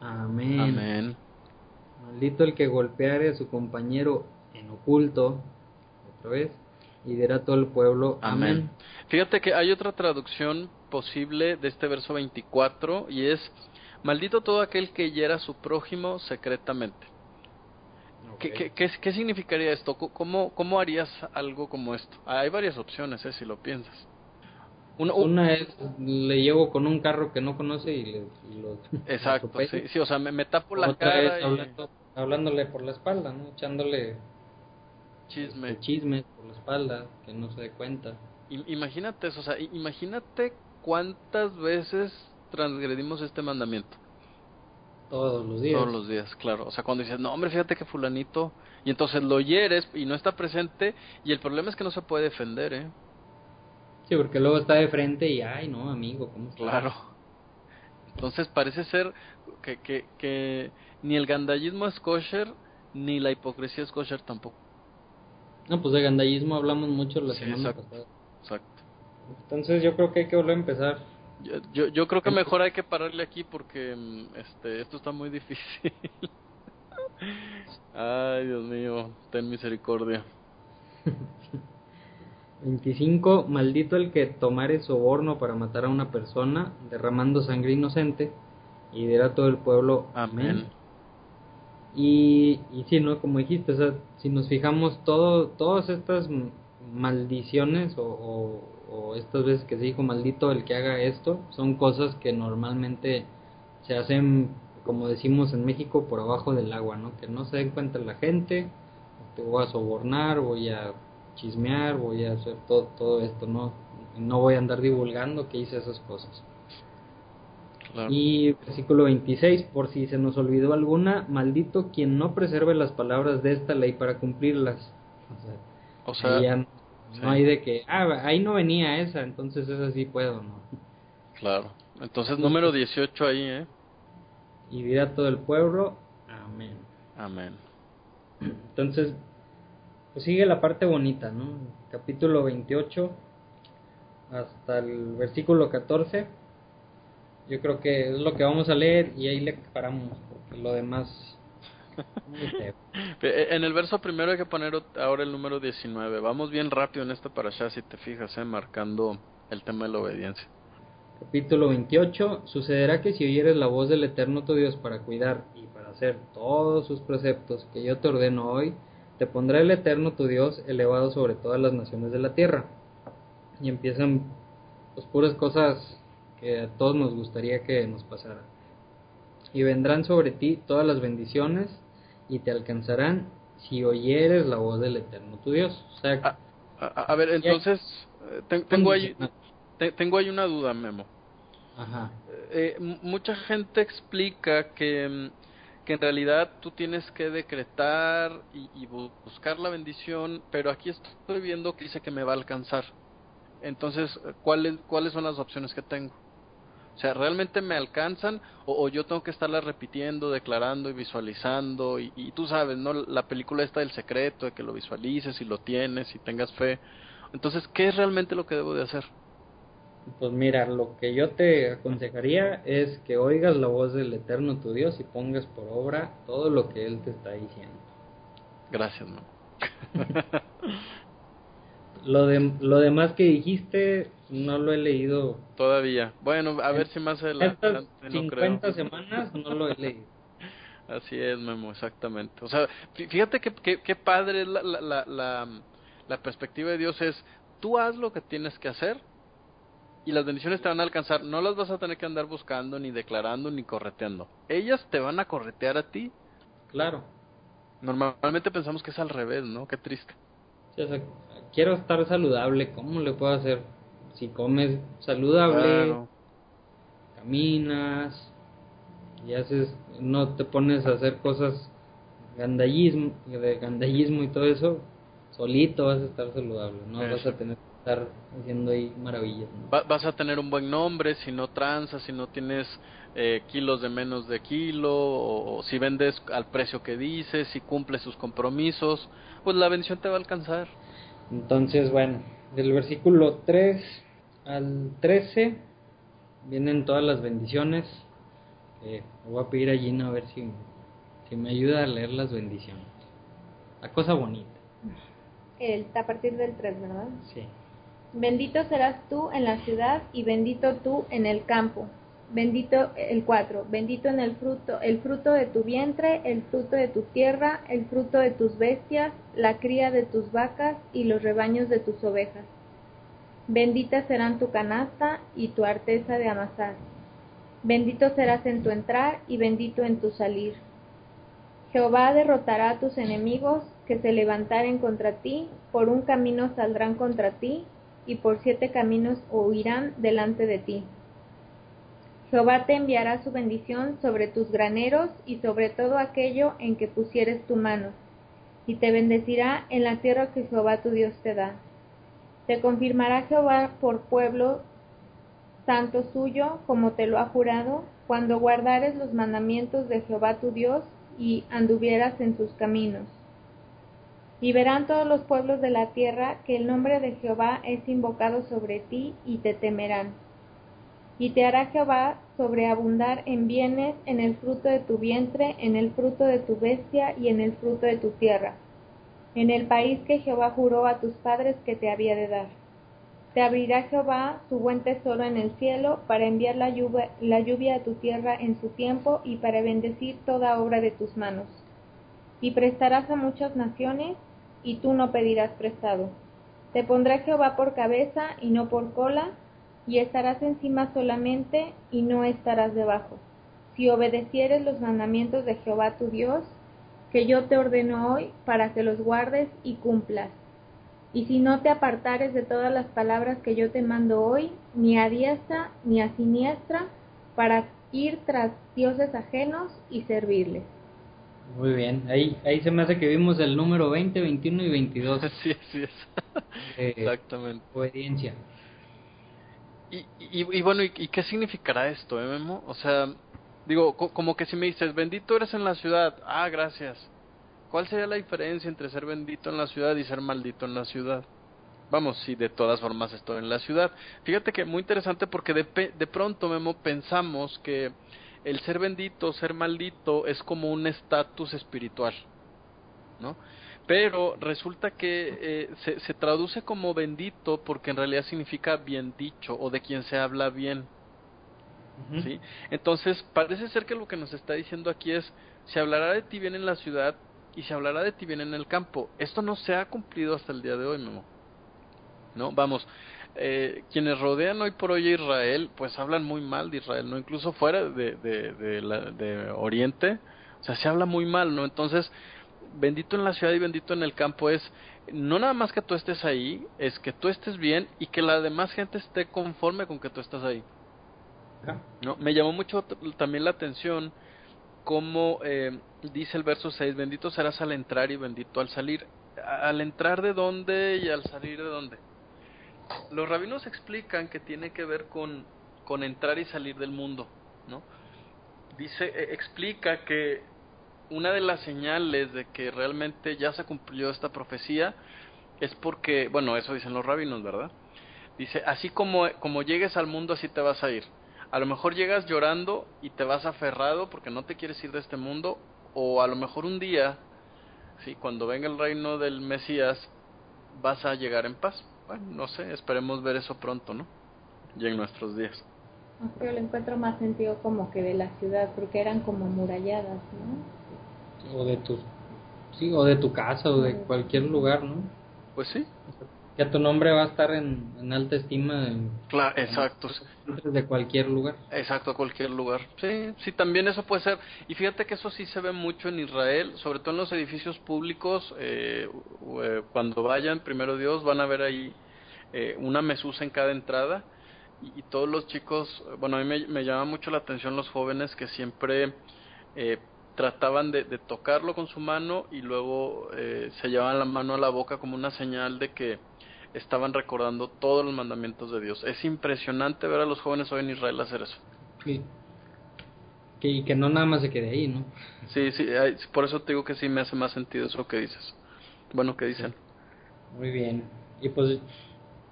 Amén. Amén. Maldito el que golpeare a su compañero oculto, otra vez, y dirá todo el pueblo, Amén. Amén. Fíjate que hay otra traducción posible de este verso 24 y es, maldito todo aquel que hiera a su prójimo secretamente. ¿Qué, qué, qué, qué significaría esto? ¿Cómo, ¿Cómo harías algo como esto? Hay varias opciones, eh, si lo piensas. Una- Una es, le llevo con un carro que no conoce y, le, y lo... Exacto, sí, sí, o sea, me, me tapo la Otra cara es y hablando- hablándole por la espalda, ¿no? Echándole chisme. este, chismes por la espalda, que no se dé cuenta. Imagínate eso, o sea, imagínate cuántas veces transgredimos este mandamiento. Todos los días. Todos los días, claro. O sea, cuando dices, no, hombre, fíjate que fulanito, y entonces lo hieres y no está presente, y el problema es que no se puede defender, ¿eh? Sí, porque luego está de frente y, ay, no, amigo, ¿cómo estás? Claro. Entonces parece ser que, que, que ni el gandallismo es kosher, ni la hipocresía es kosher tampoco. No, pues de gandallismo hablamos mucho la Sí, semana exacto. pasada. Exacto. Entonces yo creo que hay que volver a empezar. Yo, yo, yo creo que mejor hay que pararle aquí porque mm, este esto está muy difícil. Ay, Dios mío, ten misericordia. 25. Maldito el que tomare soborno para matar a una persona, derramando sangre inocente, y dirá todo el pueblo, Amén. Y, y sí, ¿no? Como dijiste, o sea, si nos fijamos, todo, todas estas maldiciones o, o- o estas veces que se dijo maldito el que haga esto, son cosas que normalmente se hacen, como decimos en México, por abajo del agua, ¿no? Que no se den cuenta la gente, te voy a sobornar, voy a chismear, voy a hacer todo, todo esto, ¿no? No voy a andar divulgando que hice esas cosas. Claro. Y versículo 26, por si se nos olvidó alguna, maldito quien no preserve las palabras de esta ley para cumplirlas. O sea, O sea, ya no sí. hay de que, ah, ahí no venía esa, entonces esa sí puedo, ¿no? claro. Entonces, número 18 ahí, ¿eh? Y dirá todo el pueblo, amén. Amén. Entonces, pues sigue la parte bonita, ¿no? Capítulo 28 hasta el versículo 14. Yo creo que es lo que vamos a leer y ahí le paramos, porque lo demás... Eh, En el verso primero hay que poner ahora el número 19. Vamos bien rápido en esta parasha, si te fijas, ¿eh? marcando el tema de la obediencia. Capítulo 28. Sucederá que si oyeres la voz del Eterno tu Dios para cuidar y para hacer todos sus preceptos que yo te ordeno hoy, te pondrá el Eterno tu Dios elevado sobre todas las naciones de la tierra. Y empiezan pues puras cosas que a todos nos gustaría que nos pasaran. Y vendrán sobre ti todas las bendiciones y te alcanzarán si oyeres la voz del Eterno tu Dios. O sea, Ah, A, a- a ver, entonces, eh, ten- tengo ahí, te- tengo ahí una duda, Memo. Ajá. Eh, m- mucha gente explica que, mm, que en realidad tú tienes que decretar y, y bu- buscar la bendición, pero aquí estoy viendo que dice que me va a alcanzar. Entonces, ¿cuáles, ¿cuáles son las opciones que tengo? O sea, ¿realmente me alcanzan o, o yo tengo que estarlas repitiendo, declarando y visualizando? Y, y tú sabes, ¿no? La película esta del secreto, de que lo visualices y lo tienes y tengas fe. Entonces, ¿qué es realmente lo que debo de hacer? Pues mira, lo que yo te aconsejaría es que oigas la voz del Eterno tu Dios y pongas por obra todo lo que Él te está diciendo. Gracias, ¿no? Lo, de, lo demás que dijiste no lo he leído. Todavía. Bueno, a ver si más adelante. Estas no 50 creo. semanas no lo he leído. Así es, Memo, exactamente. O sea, fí- fíjate que, que, qué padre es la, la, la, la, la perspectiva de Dios es, tú haz lo que tienes que hacer y las bendiciones te van a alcanzar. No las vas a tener que andar buscando, ni declarando, ni correteando. Ellas te van a corretear a ti. Claro. Normalmente pensamos que es al revés, ¿no? Qué triste. Sí, o sea, quiero estar saludable. ¿Cómo le puedo hacer? Si comes saludable, Claro. caminas y haces, no te pones a hacer cosas gandallismo, de gandallismo y todo eso, solito vas a estar saludable, no vas a tener que estar haciendo ahí maravillas. ¿no? Va- vas a tener un buen nombre si no transas, si no tienes eh, kilos de menos de kilo, o, o si vendes al precio que dices, si cumples sus compromisos, pues la bendición te va a alcanzar. Entonces, bueno, del versículo 3 al 13 vienen todas las bendiciones. Eh, le voy a pedir a Gina a ver si, si me ayuda a leer las bendiciones. La cosa bonita, El, a partir del 3, ¿verdad? sí. Bendito serás tú en la ciudad y bendito tú en el campo. Bendito el 4, bendito en el fruto, el fruto de tu vientre, el fruto de tu tierra, el fruto de tus bestias, la cría de tus vacas y los rebaños de tus ovejas. Benditas serán tu canasta y tu arteza de amasar. Bendito serás en tu entrar y bendito en tu salir. Jehová derrotará a tus enemigos que se levantaren contra ti, por un camino saldrán contra ti, y por siete caminos huirán delante de ti. Jehová te enviará su bendición sobre tus graneros y sobre todo aquello en que pusieres tu mano, y te bendecirá en la tierra que Jehová tu Dios te da. Te confirmará Jehová por pueblo santo suyo, como te lo ha jurado, cuando guardares los mandamientos de Jehová tu Dios y anduvieras en sus caminos. Y verán todos los pueblos de la tierra que el nombre de Jehová es invocado sobre ti y te temerán. Y te hará Jehová sobreabundar en bienes, en el fruto de tu vientre, en el fruto de tu bestia y en el fruto de tu tierra, en el país que Jehová juró a tus padres que te había de dar. Te abrirá Jehová su buen tesoro en el cielo para enviar la lluvia, la a tu tierra en su tiempo y para bendecir toda obra de tus manos. Y prestarás a muchas naciones y tú no pedirás prestado. Te pondrá Jehová por cabeza y no por cola, y estarás encima solamente y no estarás debajo. Si obedecieres los mandamientos de Jehová tu Dios, que yo te ordeno hoy para que los guardes y cumplas. Y si no te apartares de todas las palabras que yo te mando hoy, ni a diestra ni a siniestra, para ir tras dioses ajenos y servirles. Muy bien, ahí, ahí se me hace que vimos el número 20, 21 y 22. Así es, así es. Eh, Exactamente. Obediencia. Y, y, y bueno, ¿y, y qué significará esto, eh, Memo? O sea, digo, co- como que si me dices, bendito eres en la ciudad, ah, gracias. ¿Cuál sería la diferencia entre ser bendito en la ciudad y ser maldito en la ciudad? Vamos, si de todas formas estoy en la ciudad. Fíjate que muy interesante porque de, de pronto, Memo, pensamos que el ser bendito, ser maldito, es como un estatus espiritual, ¿no? Pero resulta que eh, se, se traduce como bendito porque en realidad significa bien dicho o de quien se habla bien. ¿Sí? Entonces, parece ser que lo que nos está diciendo aquí es, se hablará de ti bien en la ciudad y se hablará de ti bien en el campo. Esto no se ha cumplido hasta el día de hoy, Memo. ¿No? Vamos, eh, quienes rodean hoy por hoy a Israel, pues hablan muy mal de Israel, ¿no? Incluso fuera de, de, de, la- de Oriente, o sea, se habla muy mal, ¿no? Entonces, bendito en la ciudad y bendito en el campo es no nada más que tú estés ahí, es que tú estés bien y que la demás gente esté conforme con que tú estás ahí. ¿No? Me llamó mucho también la atención como eh, dice el verso 6, bendito serás al entrar y bendito al salir. ¿Al entrar de dónde y al salir de dónde? Los rabinos explican que tiene que ver con, con entrar y salir del mundo, ¿no? Dice, eh, explica que una de las señales de que realmente ya se cumplió esta profecía es porque, bueno, eso dicen los rabinos, ¿verdad? Dice, así como, como llegues al mundo, así te vas a ir. A lo mejor llegas llorando y te vas aferrado porque no te quieres ir de este mundo, o a lo mejor un día, sí, cuando venga el reino del Mesías, vas a llegar en paz. Bueno, no sé, esperemos ver eso pronto, ¿no? Y en nuestros días. Yo lo encuentro más sentido como que de la ciudad, porque eran como muralladas, ¿no? O de tu, sí, o de tu casa o de cualquier lugar, ¿no? Pues sí, Que tu nombre va a estar en, en alta estima en, claro, exacto. de cualquier lugar. Exacto, a cualquier lugar. Sí, sí, también eso puede ser. Y fíjate que eso sí se ve mucho en Israel, sobre todo en los edificios públicos. Eh, eh, cuando vayan, primero Dios, van a ver ahí eh, una mesusa en cada entrada. Y, y todos los chicos, bueno, a mí me, me llama mucho la atención los jóvenes que siempre eh, trataban de, tocarlo con su mano y luego eh, se llevaban la mano a la boca como una señal de que estaban recordando todos los mandamientos de Dios. Es impresionante ver a los jóvenes hoy en Israel hacer eso. Sí. Que, y que no nada más se quede ahí, ¿no? Sí, sí, por eso te digo que sí me hace más sentido eso que dices. Bueno, que dicen. Muy bien. Y pues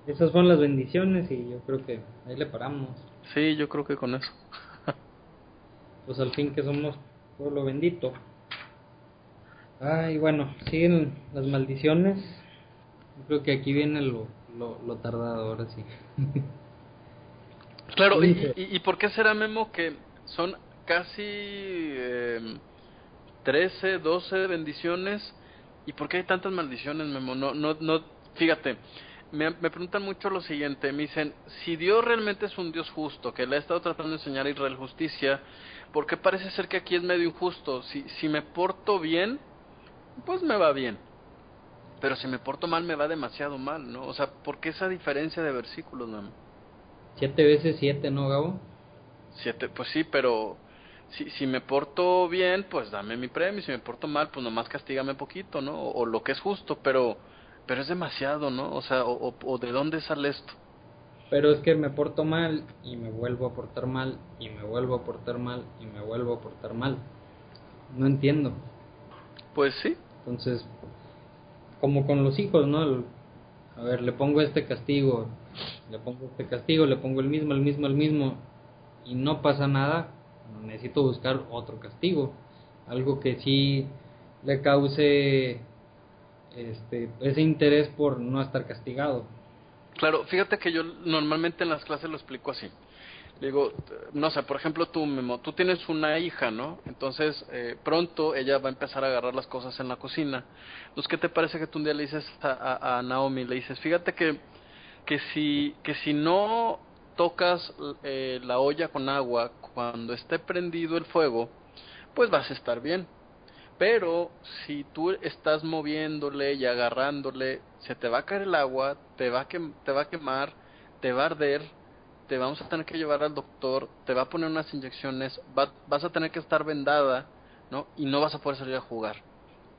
esas son las bendiciones y yo creo que ahí le paramos. Sí, yo creo que con eso. pues al fin que somos pueblo bendito. Ay, bueno, siguen las maldiciones. Creo que aquí viene lo, lo, tardado, ahora sí. claro, y, y, por qué será, Memo, que son casi eh, 13, 12 bendiciones? ¿Y por qué hay tantas maldiciones, Memo? No, no, no, fíjate, me, me, preguntan mucho lo siguiente, me dicen, si Dios realmente es un Dios justo, que le ha estado tratando de enseñar a Israel justicia, ¿por qué parece ser que aquí es medio injusto? Si, si me porto bien, pues me va bien. Pero si me porto mal, me va demasiado mal, ¿no? O sea, ¿por qué esa diferencia de versículos, no? Siete veces siete, ¿no, Gabo? Siete, pues sí, pero si, si me porto bien, pues dame mi premio. Si me porto mal, pues nomás castígame poquito, ¿no? O, lo que es justo, pero pero es demasiado, ¿no? O sea, o, o de dónde sale esto. Pero es que me porto mal y me vuelvo a portar mal y me vuelvo a portar mal y me vuelvo a portar mal. No entiendo. Pues sí. Entonces, como con los hijos, ¿no? a ver, le pongo este castigo, le pongo este castigo, le pongo el mismo, el mismo, el mismo y no pasa nada, necesito buscar otro castigo. Algo que sí le cause este, ese interés por no estar castigado. Claro, fíjate que yo normalmente en las clases lo explico así. Digo, no sé, por ejemplo tú, Memo, tú tienes una hija, ¿no? Entonces, eh, pronto ella va a empezar a agarrar las cosas en la cocina. Entonces, ¿qué te parece que tú un día le dices a, a, Naomi, le dices, fíjate que, que, si, que si no tocas eh, la olla con agua cuando esté prendido el fuego, pues vas a estar bien. Pero si tú estás moviéndole y agarrándole, se te va a caer el agua, te va a, te va a quemar, te va a arder, te vamos a tener que llevar al doctor, te va a poner unas inyecciones, vas a tener que estar vendada, ¿no? Y no vas a poder salir a jugar.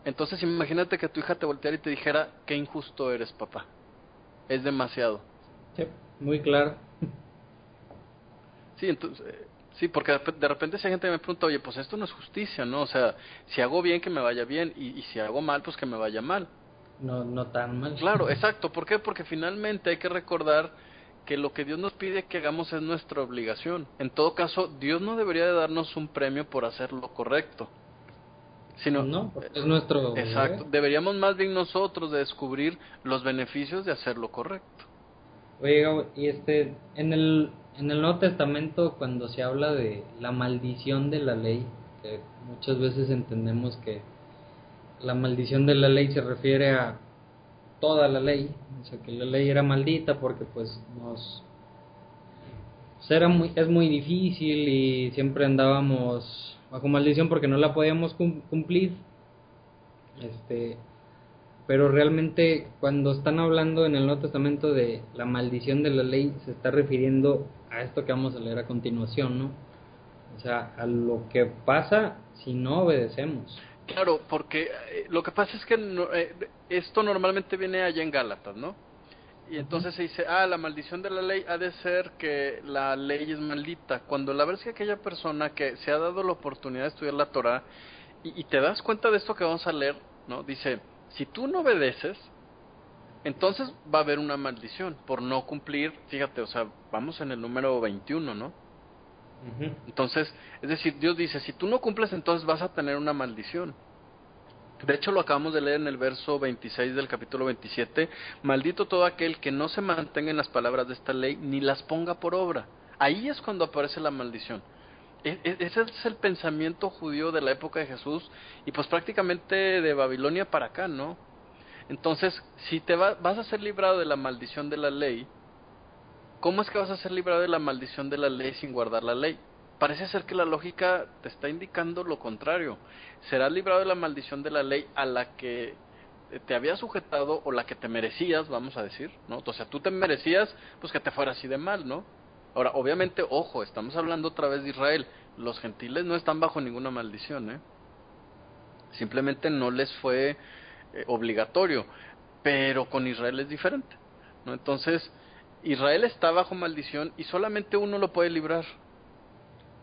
Entonces imagínate que tu hija te volteara y te dijera, qué injusto eres, papá. Es demasiado. Sí, muy claro. Sí, entonces, Sí, porque de repente esa gente me pregunta, oye, pues esto no es justicia, ¿no? O sea, si hago bien, que me vaya bien, y, si hago mal, pues que me vaya mal. No, no tan mal. Claro, exacto. ¿Por qué? Porque finalmente hay que recordar que lo que Dios nos pide que hagamos es nuestra obligación. En todo caso, Dios no debería de darnos un premio por hacer lo correcto. Sino, no, es nuestro. Exacto. Deberíamos más bien nosotros de descubrir los beneficios de hacer lo correcto. Oye, y este, en el en el Nuevo Testamento cuando se habla de la maldición de la ley, que muchas veces entendemos que la maldición de la ley se refiere a toda la ley, o sea que la ley era maldita porque pues nos era muy, es muy difícil y siempre andábamos bajo maldición porque no la podíamos cumplir. Este, pero realmente cuando están hablando en el Nuevo Testamento de la maldición de la ley se está refiriendo a esto que vamos a leer a continuación, ¿no? O sea, a lo que pasa si no obedecemos. Claro, porque eh, lo que pasa es que eh, esto normalmente viene allá en Gálatas, ¿no? Y entonces se dice, ah, la maldición de la ley ha de ser que la ley es maldita. Cuando la verdad es que aquella persona que se ha dado la oportunidad de estudiar la Torah y, y te das cuenta de esto que vamos a leer, ¿no? Dice, si tú no obedeces, entonces va a haber una maldición por no cumplir, fíjate, o sea, vamos en el número 21, ¿no? Entonces, es decir, Dios dice, si tú no cumples, entonces vas a tener una maldición. De hecho, lo acabamos de leer en el verso 26 del capítulo 27. Maldito todo aquel que no se mantenga en las palabras de esta ley ni las ponga por obra. Ahí es cuando aparece la maldición. E, e, ese es el pensamiento judío de la época de Jesús y pues prácticamente de Babilonia para acá, ¿no? Entonces, si te vas a ser librado de la maldición de la ley, ¿cómo es que vas a ser librado de la maldición de la ley sin guardar la ley? Parece ser que la lógica te está indicando lo contrario. Serás librado de la maldición de la ley a la que te había sujetado o la que te merecías, vamos a decir, ¿no? O sea, tú te merecías pues que te fuera así de mal, ¿no? Ahora, obviamente, ojo, estamos hablando otra vez de Israel. Los gentiles no están bajo ninguna maldición, ¿eh? simplemente no les fue eh, obligatorio, pero con Israel es diferente, ¿no? Entonces, Israel está bajo maldición y solamente uno lo puede librar.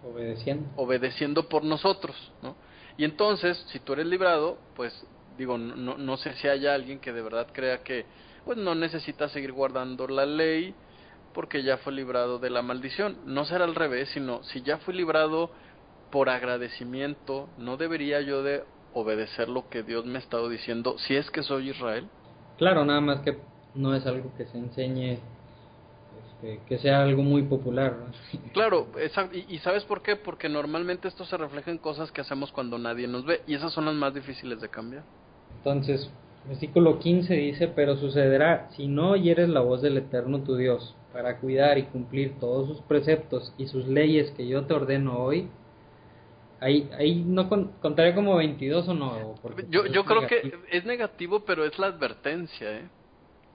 Obedeciendo. Obedeciendo por nosotros, ¿no? Y entonces, si tú eres librado, pues digo, no, no sé si haya alguien que de verdad crea que pues no necesita seguir guardando la ley porque ya fue librado de la maldición. No será al revés, sino si ya fui librado por agradecimiento, ¿no debería yo de obedecer lo que Dios me ha estado diciendo si es que soy Israel? Claro, nada más que no es algo que se enseñe, este, que sea algo muy popular. Claro, y, y, ¿sabes por qué? Porque normalmente esto se refleja en cosas que hacemos cuando nadie nos ve y esas son las más difíciles de cambiar. Entonces, versículo 15 dice, pero sucederá si no oyeres la voz del Eterno tu Dios, para cuidar y cumplir todos sus preceptos y sus leyes que yo te ordeno hoy, Ahí, ahí no contaría como 22 o no. Yo, yo creo que es negativo, pero es la advertencia, ¿eh?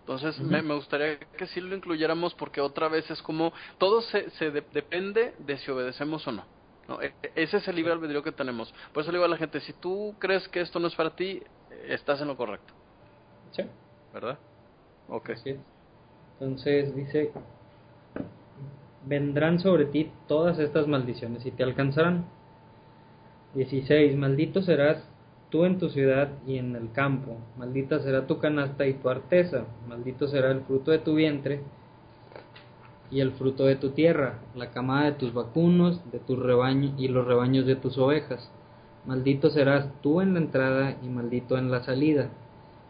Entonces me, me, gustaría que sí lo incluyéramos porque otra vez es como todo se, se depende de si obedecemos o no. ¿no? E, e, ese es el libre albedrío que tenemos. Por eso le digo a la gente, si tú crees que esto no es para ti, estás en lo correcto. Sí. ¿Verdad? Ok. Entonces dice, vendrán sobre ti todas estas maldiciones y te alcanzarán 16. Maldito serás tú en tu ciudad y en el campo, maldita será tu canasta y tu arteza, maldito será el fruto de tu vientre y el fruto de tu tierra, la camada de tus vacunos, de tus rebaños y los rebaños de tus ovejas. Maldito serás tú en la entrada y maldito en la salida.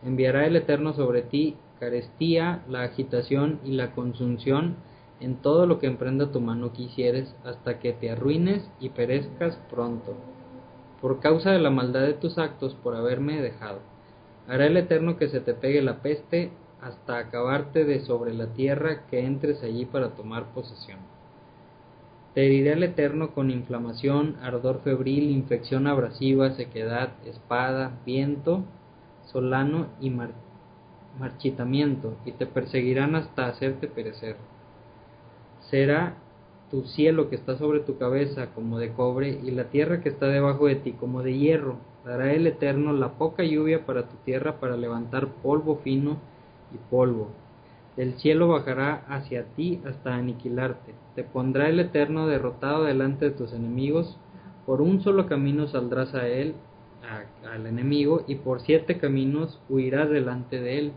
Enviará el Eterno sobre ti carestía, la agitación y la consunción en todo lo que emprenda tu mano quisieres, hasta que te arruines y perezcas pronto por causa de la maldad de tus actos por haberme dejado. Hará el Eterno que se te pegue la peste hasta acabarte de sobre la tierra que entres allí para tomar posesión. Te heriré el Eterno con inflamación, ardor febril, infección abrasiva, sequedad, espada, viento, solano y marchitamiento, y te perseguirán hasta hacerte perecer. Será tu cielo que está sobre tu cabeza como de cobre, y la tierra que está debajo de ti como de hierro. Dará el Eterno la poca lluvia para tu tierra para levantar polvo fino y polvo. Del cielo bajará hacia ti hasta aniquilarte. Te pondrá el Eterno derrotado delante de tus enemigos. Por un solo camino saldrás a él, al enemigo, y por siete caminos huirás delante de él.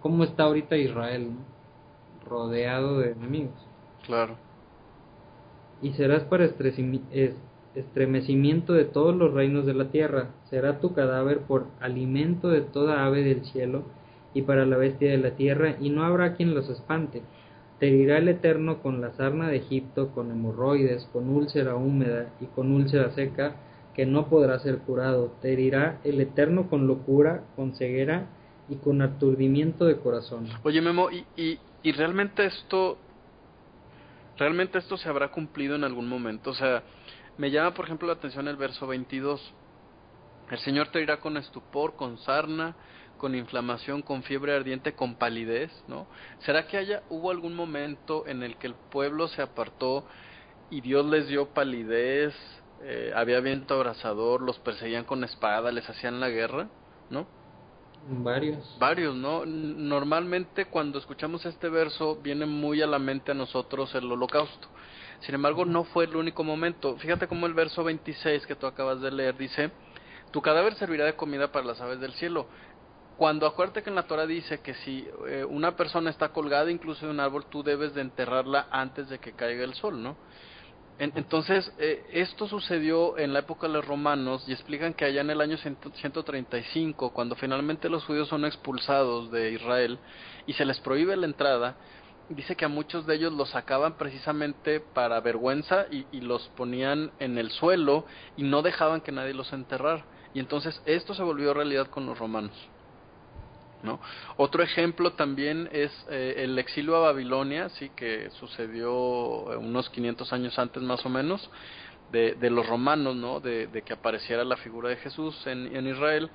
¿Cómo, está ahorita Israel? Rodeado de enemigos. Claro y serás para estremecimiento de todos los reinos de la tierra, será tu cadáver por alimento de toda ave del cielo y para la bestia de la tierra, y no habrá quien los espante. Te herirá el Eterno con la sarna de Egipto, con hemorroides, con úlcera húmeda y con úlcera seca, que no podrá ser curado. Te herirá el Eterno con locura, con ceguera y con aturdimiento de corazón. Oye, Memo, ¿y, y, y realmente esto ¿realmente esto se habrá cumplido en algún momento? O sea, me llama por ejemplo la atención el verso 22. El Señor te irá con estupor, con sarna, con inflamación, con fiebre ardiente, con palidez, ¿no? ¿Será que haya hubo algún momento en el que el pueblo se apartó y Dios les dio palidez, eh, había viento abrasador, los perseguían con espada, les hacían la guerra, ¿no? Varios. Varios, ¿no? Normalmente cuando escuchamos este verso viene muy a la mente a nosotros el holocausto. Sin embargo, no fue el único momento. Fíjate cómo el verso 26 que tú acabas de leer dice, tu cadáver servirá de comida para las aves del cielo. Cuando acuérdate que en la Torah dice que si eh, una persona está colgada incluso de un árbol, tú debes de enterrarla antes de que caiga el sol, ¿no? Entonces, eh, esto sucedió en la época de los romanos y explican que allá en el año 135, cuando finalmente los judíos son expulsados de Israel y se les prohíbe la entrada, dice que a muchos de ellos los sacaban precisamente para vergüenza y, y los ponían en el suelo y no dejaban que nadie los enterrara. Y entonces esto se volvió realidad con los romanos. ¿No? Otro ejemplo también es eh, el exilio a Babilonia, sí, que sucedió eh, unos 500 años antes más o menos, de, de los romanos, ¿no? De, que apareciera la figura de Jesús en, Israel.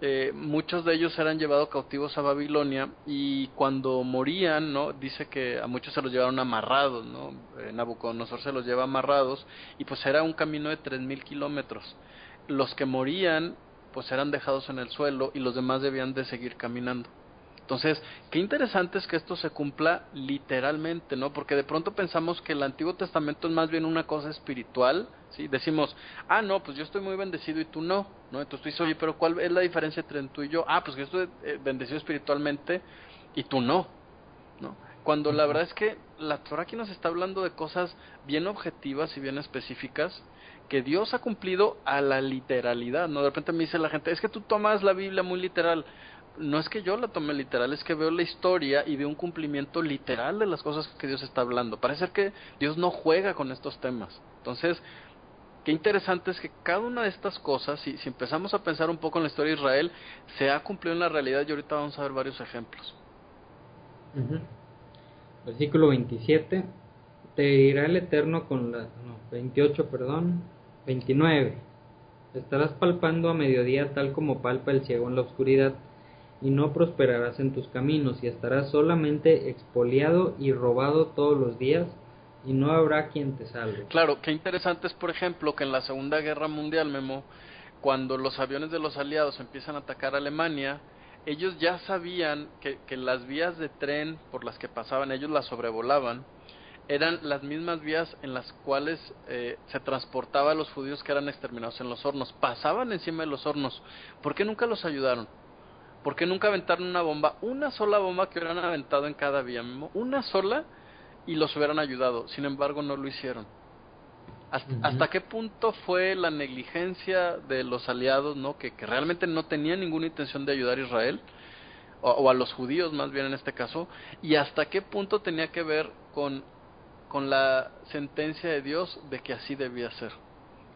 Eh, muchos de ellos eran llevados cautivos a Babilonia y cuando morían, ¿no? Dice que a muchos se los llevaron amarrados, ¿no? Nabucodonosor se los lleva amarrados y pues era un camino de 3.000 kilómetros. Los que morían pues eran dejados en el suelo y los demás debían de seguir caminando. Entonces, qué interesante es que esto se cumpla literalmente, ¿no? Porque de pronto pensamos que el Antiguo Testamento es más bien una cosa espiritual, ¿sí? Decimos, ah, no, pues yo estoy muy bendecido y tú no, ¿no? Entonces tú dices, oye, pero ¿cuál es la diferencia entre tú y yo? Ah, pues que yo estoy eh, bendecido espiritualmente y tú no, ¿no? Cuando la verdad es que la Torah aquí nos está hablando de cosas bien objetivas y bien específicas que Dios ha cumplido a la literalidad, ¿no? De repente me dice la gente, es que tú tomas la Biblia muy literal no es que yo la tome literal, es que veo la historia y veo un cumplimiento literal de las cosas que Dios está hablando. Parece que Dios no juega con estos temas. Entonces, qué interesante es que cada una de estas cosas, si, si empezamos a pensar un poco en la historia de Israel, se ha cumplido en la realidad y ahorita vamos a ver varios ejemplos. Versículo 27. Te dirá el Eterno con la... No, 28, perdón. 29. Estarás palpando a mediodía tal como palpa el ciego en la oscuridad y no prosperarás en tus caminos, y estarás solamente expoliado y robado todos los días, y no habrá quien te salve. Claro, qué interesante es, por ejemplo, que en la Segunda Guerra Mundial, Memo, cuando los aviones de los aliados empiezan a atacar a Alemania, ellos ya sabían que, que las vías de tren por las que pasaban, ellos las sobrevolaban, eran las mismas vías en las cuales eh, se transportaba a los judíos que eran exterminados en los hornos. Pasaban encima de los hornos. ¿Por qué nunca los ayudaron? ¿Por qué nunca aventaron una bomba? Una sola bomba que hubieran aventado en cada vía, una sola y los hubieran ayudado. Sin embargo, no lo hicieron. ¿Hasta, qué punto fue la negligencia de los aliados, no, que, realmente no tenían ninguna intención de ayudar a Israel o, a los judíos, más bien en este caso, y hasta qué punto tenía que ver con con la sentencia de Dios de que así debía ser,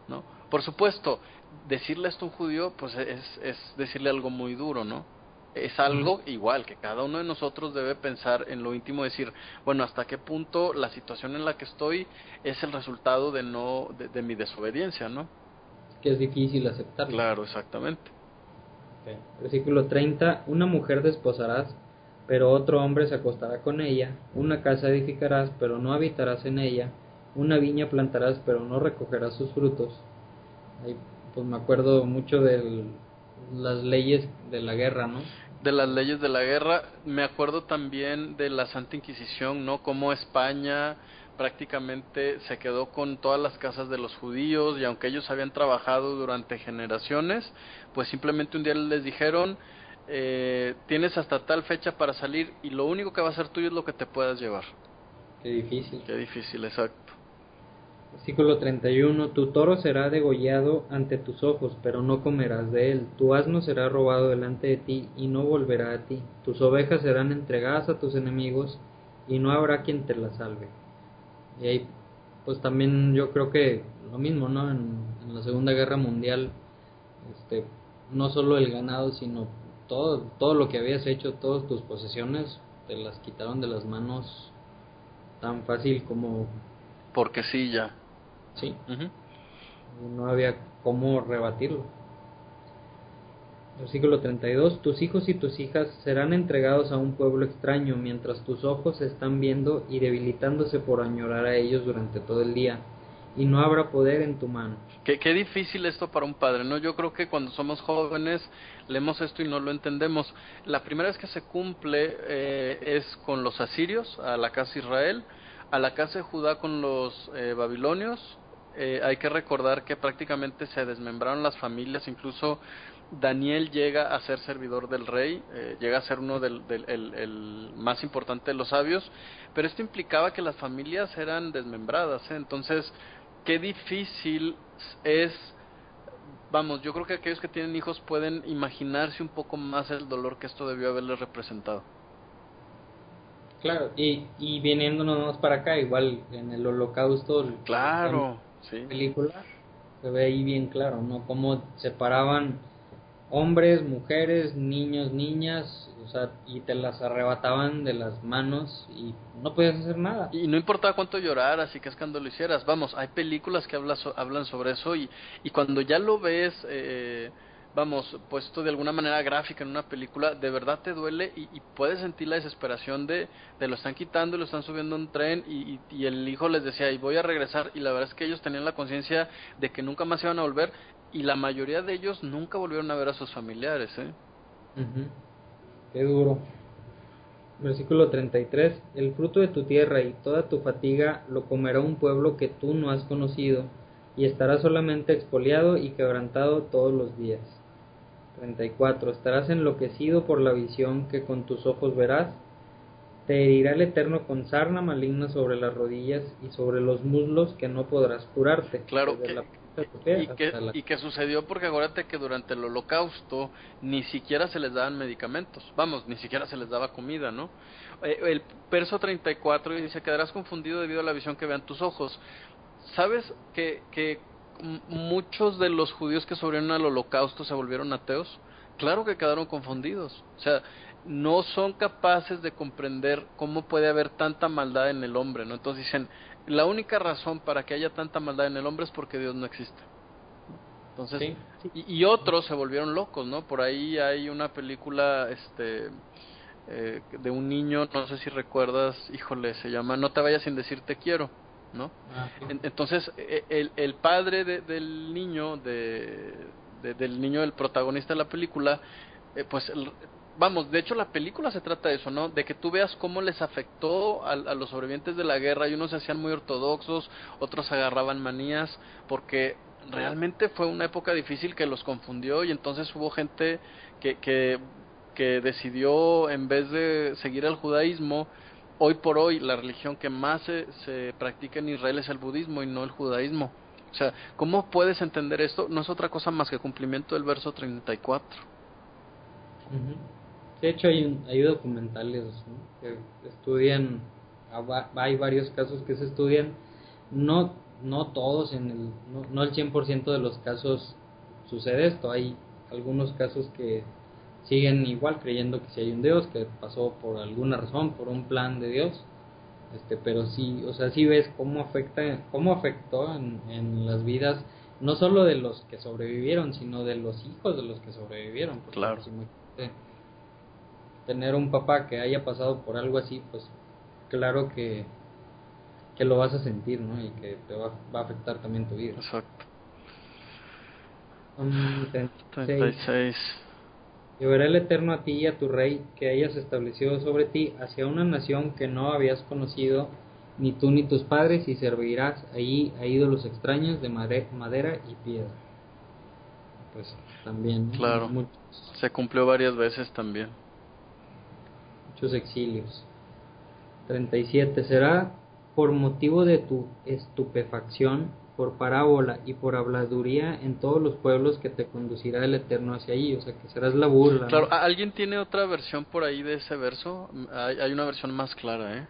¿no? Por supuesto, decirle esto a un judío, pues es, es decirle algo muy duro, ¿no? es algo igual que cada uno de nosotros debe pensar en lo íntimo, decir, bueno, hasta qué punto la situación en la que estoy es el resultado de no de, mi desobediencia, ¿no? Que es difícil aceptarlo. Claro, exactamente. Versículo 30, una mujer desposarás, pero otro hombre se acostará con ella, una casa edificarás, pero no habitarás en ella, una viña plantarás, pero no recogerás sus frutos. Ahí, pues me acuerdo mucho de las leyes de la guerra, ¿no? de las leyes de la guerra. Me acuerdo también de la Santa Inquisición, ¿no? Como España prácticamente se quedó con todas las casas de los judíos y aunque ellos habían trabajado durante generaciones, pues simplemente un día les dijeron, eh, tienes hasta tal fecha para salir y lo único que va a ser tuyo es lo que te puedas llevar. Qué difícil. Qué difícil, exacto. Versículo 31. Tu toro será degollado ante tus ojos, pero no comerás de él. Tu asno será robado delante de ti y no volverá a ti. Tus ovejas serán entregadas a tus enemigos y no habrá quien te las salve. Y ahí, pues también yo creo que lo mismo, ¿no? En, la Segunda Guerra Mundial, este, no solo el ganado, sino todo, todo lo que habías hecho, todas tus posesiones, te las quitaron de las manos tan fácil como... Porque sí, ya Sí. No había cómo rebatirlo. Versículo 32. Tus hijos y tus hijas serán entregados a un pueblo extraño mientras tus ojos están viendo y debilitándose por añorar a ellos durante todo el día. Y no habrá poder en tu mano. Qué, qué difícil esto para un padre, ¿no? Yo creo que cuando somos jóvenes leemos esto y no lo entendemos. La primera vez que se cumple eh, es con los asirios, a la casa Israel, a la casa de Judá con los eh, babilonios, eh, hay que recordar que prácticamente se desmembraron las familias, incluso Daniel llega a ser servidor del rey, eh, llega a ser uno del, el, más importante de los sabios, pero esto implicaba que las familias eran desmembradas, ¿eh? entonces qué difícil es, vamos, yo creo que aquellos que tienen hijos pueden imaginarse un poco más el dolor que esto debió haberles representado. Claro, y, y viniéndonos para acá, igual en el holocausto. Claro película se ve ahí bien claro, ¿no? Cómo separaban hombres, mujeres, niños, niñas, o sea, y te las arrebataban de las manos y no podías hacer nada. Y no importaba cuánto lloraras y qué escándalo hicieras, vamos, hay películas que hablan sobre eso y, y cuando ya lo ves... Eh, vamos, puesto de alguna manera gráfica en una película, de verdad te duele y, puedes sentir la desesperación de, de, lo están quitando y lo están subiendo a un tren y, y, el hijo les decía, y voy a regresar, y la verdad es que ellos tenían la conciencia de que nunca más iban a volver, y la mayoría de ellos nunca volvieron a ver a sus familiares, ¿eh? Ujú. Qué duro. Versículo 33. El fruto de tu tierra y toda tu fatiga lo comerá un pueblo que tú no has conocido, y estará solamente expoliado y quebrantado todos los días. 34. Estarás enloquecido por la visión que con tus ojos verás. Te herirá el Eterno con sarna maligna sobre las rodillas y sobre los muslos que no podrás curarte. Claro, que- la Y que, y que sucedió porque acuérdate que durante el holocausto ni siquiera se les daban medicamentos, vamos, ni siquiera se les daba comida, ¿no? Eh, el verso 34 dice, quedarás confundido debido a la visión que vean tus ojos. ¿Sabes que, que muchos de los judíos que sobrevivieron al holocausto se volvieron ateos? Claro que quedaron confundidos. O sea, no son capaces de comprender cómo puede haber tanta maldad en el hombre, ¿no? Entonces dicen, la única razón para que haya tanta maldad en el hombre es porque Dios no existe. Entonces, Sí, y, y otros se volvieron locos, ¿no? Por ahí hay una película, este, eh, de un niño, no sé si recuerdas, híjole, se llama No te vayas sin decir te quiero, ¿no? Ah, sí. En- Entonces, e- el, el padre de- del niño, de, de- del niño del protagonista de la película, eh, pues, el- vamos, de hecho la película se trata de eso, ¿no? De que tú veas cómo les afectó a, a los sobrevivientes de la guerra y unos se hacían muy ortodoxos, otros agarraban manías, porque realmente fue una época difícil que los confundió y entonces hubo gente que, que, que decidió, en vez de seguir el judaísmo, hoy por hoy la religión que más se, se practica en Israel es el budismo y no el judaísmo. O sea, ¿cómo puedes entender esto? No es otra cosa más que cumplimiento del verso 34. Ujú. De hecho, hay, un- hay documentales ¿no? que estudian, hay varios casos que se estudian, no, no todos, en el, no, no el 100% de los casos sucede esto, hay algunos casos que siguen igual creyendo que si hay un Dios, que pasó por alguna razón, por un plan de Dios, este, pero sí, o sea, sí ves cómo afecta, cómo afectó en, en las vidas no solo de los que sobrevivieron, sino de los hijos de los que sobrevivieron. porque, Claro. pues, imagínate, tener un papá que haya pasado por algo así, pues claro que, que lo vas a sentir, ¿no? Y que te va, va a afectar también tu vida. Exacto. Um, 36. 36. Llevará el Eterno a ti y a tu rey que hayas establecido sobre ti hacia una nación que no habías conocido, ni tú ni tus padres, y servirás allí a ídolos extraños de madera y piedra. Pues también, ¿no? Claro. muchos, Se cumplió varias veces también. Muchos exilios. 37. Será por motivo de tu estupefacción, por parábola y por habladuría en todos los pueblos que te conducirá el Eterno hacia allí, o sea que serás la burla. Claro, ¿a- ¿alguien tiene otra versión por ahí de ese verso? Mm, Hay, hay una versión más clara, ¿eh?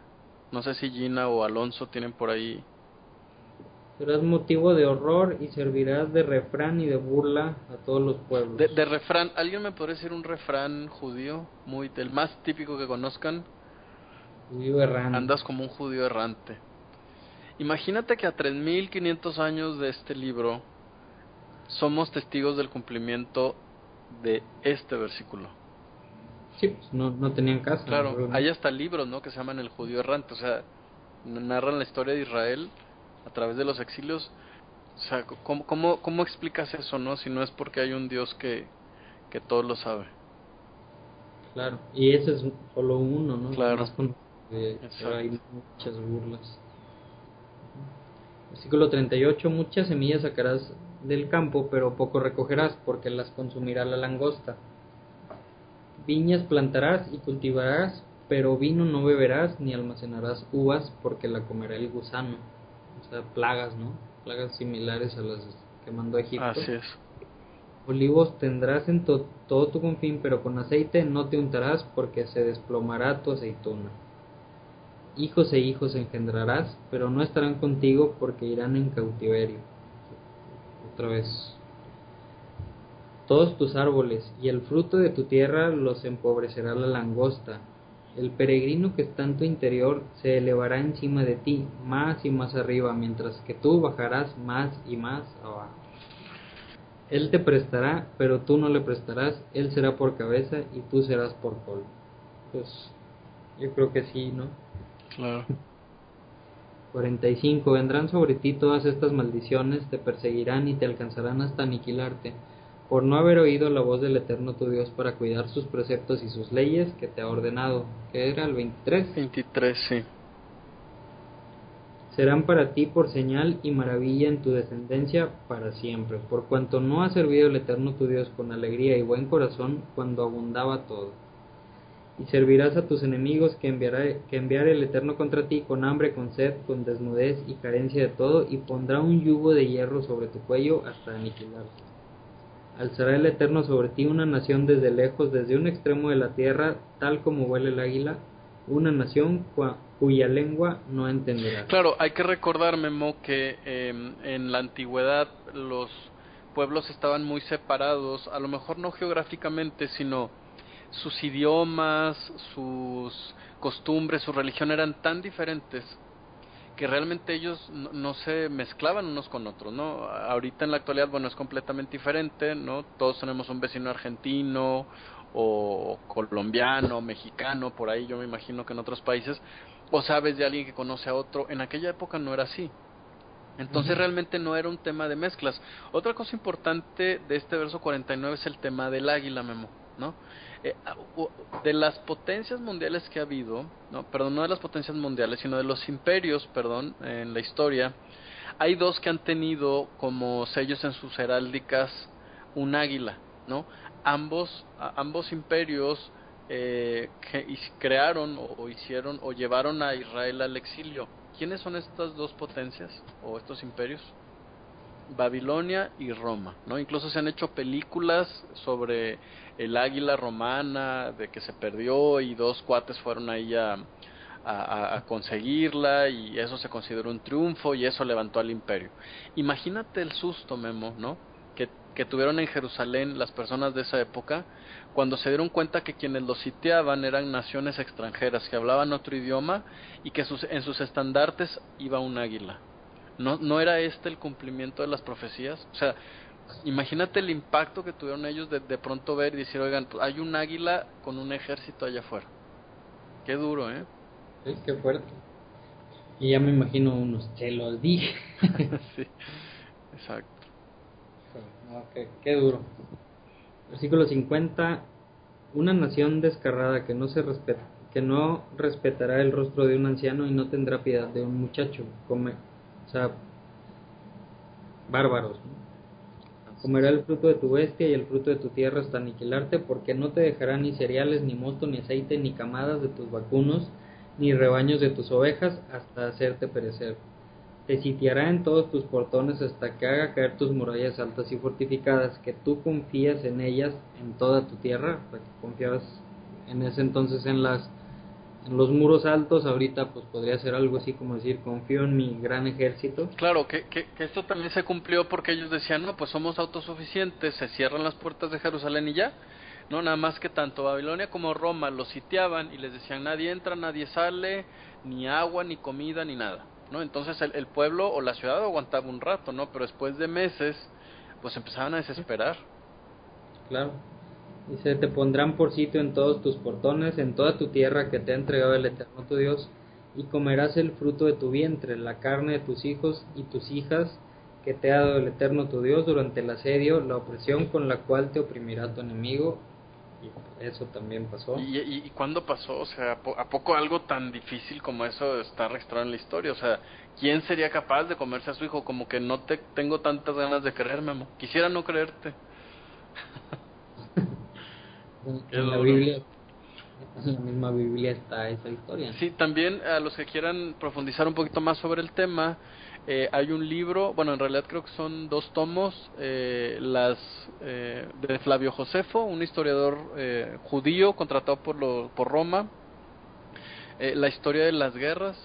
No sé si Gina o Alonso tienen por ahí. Serás motivo de horror y servirás de refrán y de burla a todos los pueblos. De, de refrán, ¿alguien me podría decir un refrán judío? Muy, del más típico que conozcan. Judío errante. Andas como un judío errante. Imagínate que a 3500 años de este libro somos testigos del cumplimiento de este versículo. Sí, pues no, no tenían casa. Claro, hay hasta libros, ¿no? Que se llaman El judío errante, o sea, narran la historia de Israel a través de los exilios. O sea, ¿cómo, cómo, cómo explicas eso, no? Si no es porque hay un Dios que, que todo lo sabe. Claro, y ese es solo uno, ¿no? Claro. Con- eh, hay muchas burlas. Versículo 38, muchas semillas sacarás del campo, pero poco recogerás, porque las consumirá la langosta. Viñas plantarás y cultivarás, pero vino no beberás, ni almacenarás uvas, porque la comerá el gusano. O sea, plagas, ¿no? Plagas similares a las que mandó Egipto. Así es. Olivos tendrás en to- todo tu confín, pero con aceite no te untarás, porque se desplomará tu aceituna. Hijos e hijos engendrarás, pero no estarán contigo, porque irán en cautiverio. Otra vez. Todos tus árboles y el fruto de tu tierra los empobrecerá la langosta. El peregrino que está en tu interior se elevará encima de ti, más y más arriba, mientras que tú bajarás más y más abajo. Él te prestará, pero tú no le prestarás. Él será por cabeza y tú serás por col. Pues yo creo que sí, ¿no? Claro. 45. Vendrán sobre ti todas estas maldiciones, te perseguirán y te alcanzarán hasta aniquilarte, por no haber oído la voz del Eterno tu Dios para cuidar sus preceptos y sus leyes que te ha ordenado. que era el 23? 23, sí. Serán para ti por señal y maravilla en tu descendencia para siempre, por cuanto no has servido al Eterno tu Dios con alegría y buen corazón cuando abundaba todo y servirás a tus enemigos que enviará, que enviará el Eterno contra ti con hambre, con sed, con desnudez y carencia de todo, y pondrá un yugo de hierro sobre tu cuello hasta aniquilarte. Alzará el Eterno sobre ti una nación desde lejos, desde un extremo de la tierra, tal como vuela el águila, una nación cuya lengua no entenderás. Claro, hay que recordar, Memo, que em, en la antigüedad los pueblos estaban muy separados, a lo mejor no geográficamente, sino sus idiomas, sus costumbres, su religión eran tan diferentes que realmente ellos no, se mezclaban unos con otros, ¿no? Ahorita en la actualidad, bueno, es completamente diferente, ¿no? Todos tenemos un vecino argentino o colombiano, mexicano, por ahí yo me imagino que en otros países, o sabes de alguien que conoce a otro, en aquella época no era así. Entonces realmente no era un tema de mezclas. Otra cosa importante de este verso 49 es el tema del águila, Memo, ¿no? Eh, ah, de las potencias mundiales que ha habido, no, perdón, no de las potencias mundiales, sino de los imperios, perdón, en la historia, hay dos que han tenido como sellos en sus heráldicas un águila, ¿no? Ambos, ambos imperios eh, que crearon o, hicieron o llevaron a Israel al exilio. ¿Quiénes son estas dos potencias o estos imperios? Babilonia y Roma, ¿no? Incluso se han hecho películas sobre el águila romana, de que se perdió y dos cuates fueron ahí a, a, conseguirla y eso se consideró un triunfo y eso levantó al imperio. Imagínate el susto, Memo, ¿no? Que, que tuvieron en Jerusalén las personas de esa época cuando se dieron cuenta que quienes los sitiaban eran naciones extranjeras que hablaban otro idioma y que sus, en sus estandartes iba un águila. ¿No, ¿No era este el cumplimiento de las profecías? O sea, imagínate el impacto que tuvieron ellos de, de pronto ver y decir, oigan, pues hay un águila con un ejército allá afuera. Qué duro, ¿eh? Sí, qué fuerte. Y ya me imagino unos, te lo dije. sí, exacto. qué, qué duro. Versículo 50. Una nación descarrada que no se respeta, que no respetará el rostro de un anciano y no tendrá piedad de un muchacho. Come, o sea, bárbaros. Comerá el fruto de tu bestia y el fruto de tu tierra hasta aniquilarte, porque no te dejará ni cereales, ni mosto, ni aceite, ni camadas de tus vacunos, ni rebaños de tus ovejas, hasta hacerte perecer. Te sitiará en todos tus portones hasta que haga caer tus murallas altas y fortificadas, que tú confías en ellas en toda tu tierra, que confiabas en ese entonces en las en los muros altos, ahorita pues podría ser algo así como decir, confío en mi gran ejército. Claro, que, que, esto también se cumplió porque ellos decían, no, pues somos autosuficientes, se cierran las puertas de Jerusalén y ya. No, nada más que tanto Babilonia como Roma los sitiaban y les decían, nadie entra, nadie sale, ni agua, ni comida, ni nada. ¿no? Entonces el, el pueblo o la ciudad aguantaba un rato, ¿no? Pero después de meses, pues empezaban a desesperar. Claro. Dice, te pondrán por sitio en todos tus portones, en toda tu tierra que te ha entregado el Eterno tu Dios, y comerás el fruto de tu vientre, la carne de tus hijos y tus hijas, que te ha dado el Eterno tu Dios durante el asedio, la opresión con la cual te oprimirá tu enemigo. Y eso también pasó. ¿Y, y, cuándo pasó? O sea, ¿a poco algo tan difícil como eso está registrado en la historia? O sea, ¿quién sería capaz de comerse a su hijo? Como que no te tengo tantas ganas de creerme, Quisiera no creerte. en, la Biblia en la misma Biblia está esa historia. Sí, también a los que quieran profundizar un poquito más sobre el tema, eh, hay un libro, bueno, en realidad creo que son dos tomos, eh, las eh, de Flavio Josefo, un historiador eh, judío contratado por, lo, por Roma, eh, la historia de las guerras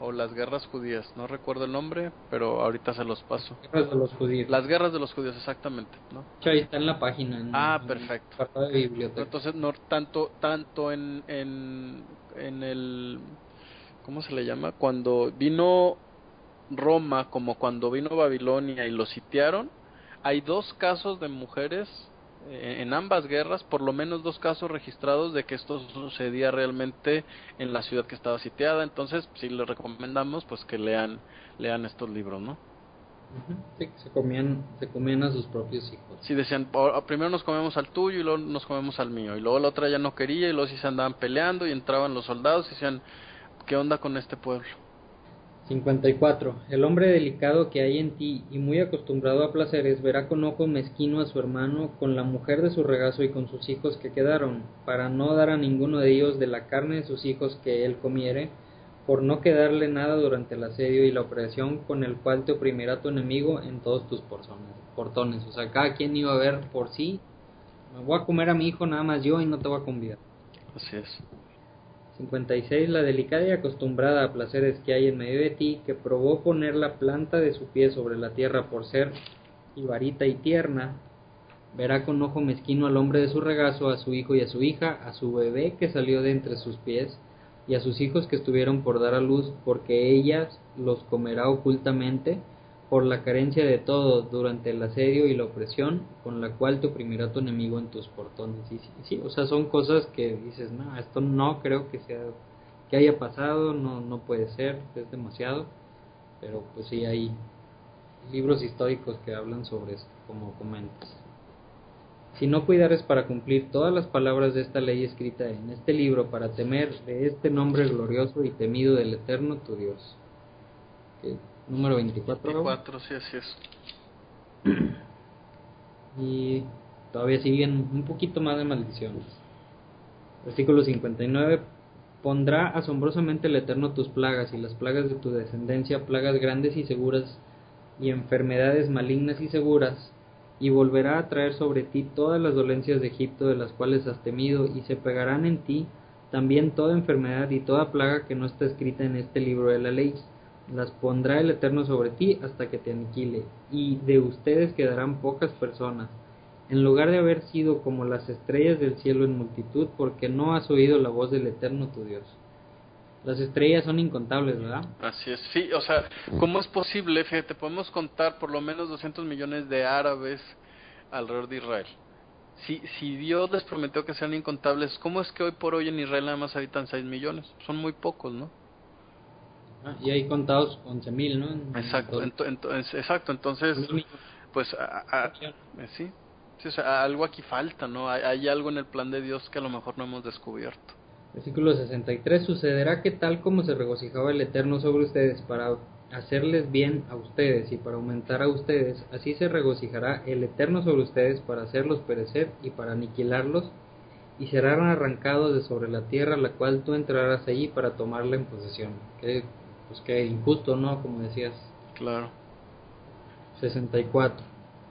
o las guerras judías, no recuerdo el nombre, pero ahorita se los paso. Guerras de los judíos. Las guerras de los judíos, exactamente, ¿no? Ahí está en la página. ah, perfecto. de biblioteca. Entonces, no tanto, tanto en, en, en el, ¿cómo se le llama? Cuando vino Roma como cuando vino Babilonia y lo sitiaron, hay dos casos de mujeres en ambas guerras, por lo menos dos casos registrados de que esto sucedía realmente en la ciudad que estaba sitiada. Entonces, sí les recomendamos pues que lean lean estos libros, ¿no? Sí, se comían, se comían a sus propios hijos. Sí, decían, primero nos comemos al tuyo y luego nos comemos al mío. Y luego la otra ya no quería y luego sí se andaban peleando y entraban los soldados y decían, ¿qué onda con este pueblo? 54. El hombre delicado que hay en ti y muy acostumbrado a placeres verá con ojo mezquino a su hermano, con la mujer de su regazo y con sus hijos que quedaron, para no dar a ninguno de ellos de la carne de sus hijos que él comiere, por no quedarle nada durante el asedio y la opresión con el cual te oprimirá tu enemigo en todos tus portones. O sea, cada quien iba a ver por sí, me voy a comer a mi hijo nada más yo y no te voy a convidar. Así es. 56. La delicada y acostumbrada a placeres que hay en medio de ti, que probó poner la planta de su pie sobre la tierra por ser ibarita y tierna, verá con ojo mezquino al hombre de su regazo, a su hijo y a su hija, a su bebé que salió de entre sus pies, y a sus hijos que estuvieron por dar a luz, porque ellas los comerá ocultamente, por la carencia de todo durante el asedio y la opresión, con la cual te oprimirá tu enemigo en tus portones. Y sí, o sea, son cosas que dices, no, esto no creo que sea que haya pasado, no, no puede ser, es demasiado, pero pues sí hay libros históricos que hablan sobre esto, como comentas. Si no cuidares para cumplir todas las palabras de esta ley escrita en este libro, para temer de este nombre glorioso y temido del Eterno tu Dios. Número 24. 24, sí, así es. y todavía siguen un poquito más de maldiciones. Versículo 59. Pondrá asombrosamente el Eterno tus plagas y las plagas de tu descendencia, plagas grandes y seguras, y enfermedades malignas y seguras, y volverá a traer sobre ti todas las dolencias de Egipto de las cuales has temido, y se pegarán en ti también toda enfermedad y toda plaga que no está escrita en este libro de la ley. Las pondrá el Eterno sobre ti hasta que te aniquile, y de ustedes quedarán pocas personas, en lugar de haber sido como las estrellas del cielo en multitud, porque no has oído la voz del Eterno tu Dios. Las estrellas son incontables, ¿verdad? Así es, sí, o sea, ¿cómo es posible? Fíjate, podemos contar por lo menos 200 millones de árabes alrededor de Israel. Si, si Dios les prometió que sean incontables, ¿cómo es que hoy por hoy en Israel nada más habitan 6 millones? Son muy pocos, ¿no? Ah, y hay contados 11 mil, ¿no? exacto, exacto, entonces, pues, a, eh, sí, sí o sea, algo aquí falta, ¿no? Hay, hay algo en el plan de Dios que a lo mejor no hemos descubierto. Versículo 63. Sucederá que tal como se regocijaba el Eterno sobre ustedes para hacerles bien a ustedes y para aumentar a ustedes, así se regocijará el Eterno sobre ustedes para hacerlos perecer y para aniquilarlos, y serán arrancados de sobre la tierra la cual tú entrarás allí para tomarla en posesión. Que, pues que injusto, ¿no? Como decías. Claro. 64.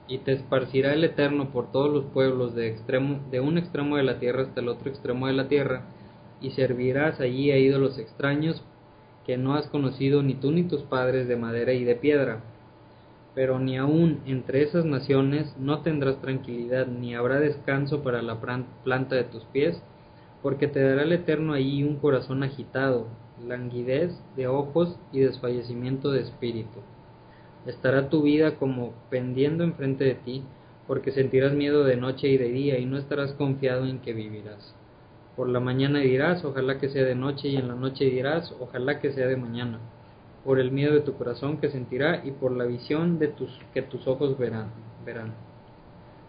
Y te esparcirá el Eterno por todos los pueblos de, extremo, de un extremo de la tierra hasta el otro extremo de la tierra, y servirás allí a ídolos extraños que no has conocido ni tú ni tus padres de madera y de piedra. Pero ni aun entre esas naciones no tendrás tranquilidad, ni habrá descanso para la planta de tus pies, porque te dará el Eterno allí un corazón agitado, languidez de ojos y desfallecimiento de espíritu. Estará tu vida como pendiendo enfrente de ti, porque sentirás miedo de noche y de día, y no estarás confiado en que vivirás. Por la mañana dirás, ojalá que sea de noche, y en la noche dirás, ojalá que sea de mañana, por el miedo de tu corazón que sentirá y por la visión de tus, que tus ojos verán. verán.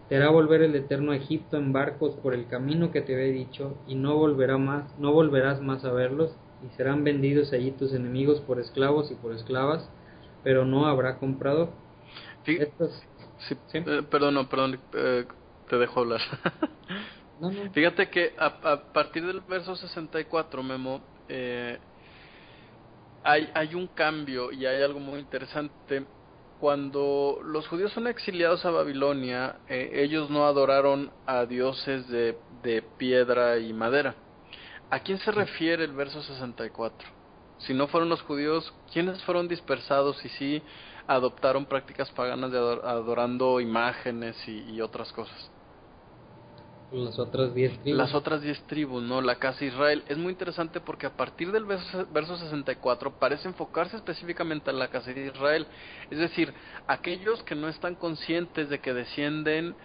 Te hará volver el Eterno Egipto en barcos por el camino que te he dicho, y no volverá más, no volverás más a verlos, y serán vendidos allí tus enemigos por esclavos y por esclavas, pero no habrá comprador. Eh, perdón, perdón, eh, te dejo hablar. Fíjate que a, partir del verso 64, Memo, eh, hay, hay un cambio y hay algo muy interesante. Cuando los judíos son exiliados a Babilonia, eh, ellos no adoraron a dioses de, de piedra y madera. ¿A quién se refiere el verso 64? Si no fueron los judíos, ¿quiénes fueron dispersados y sí adoptaron prácticas paganas de adorando imágenes y otras cosas? Las otras diez tribus. Las otras diez tribus, ¿no? La casa de Israel. Es muy interesante porque a partir del verso, verso 64 parece enfocarse específicamente en la casa de Israel. Es decir, aquellos que no están conscientes de que descienden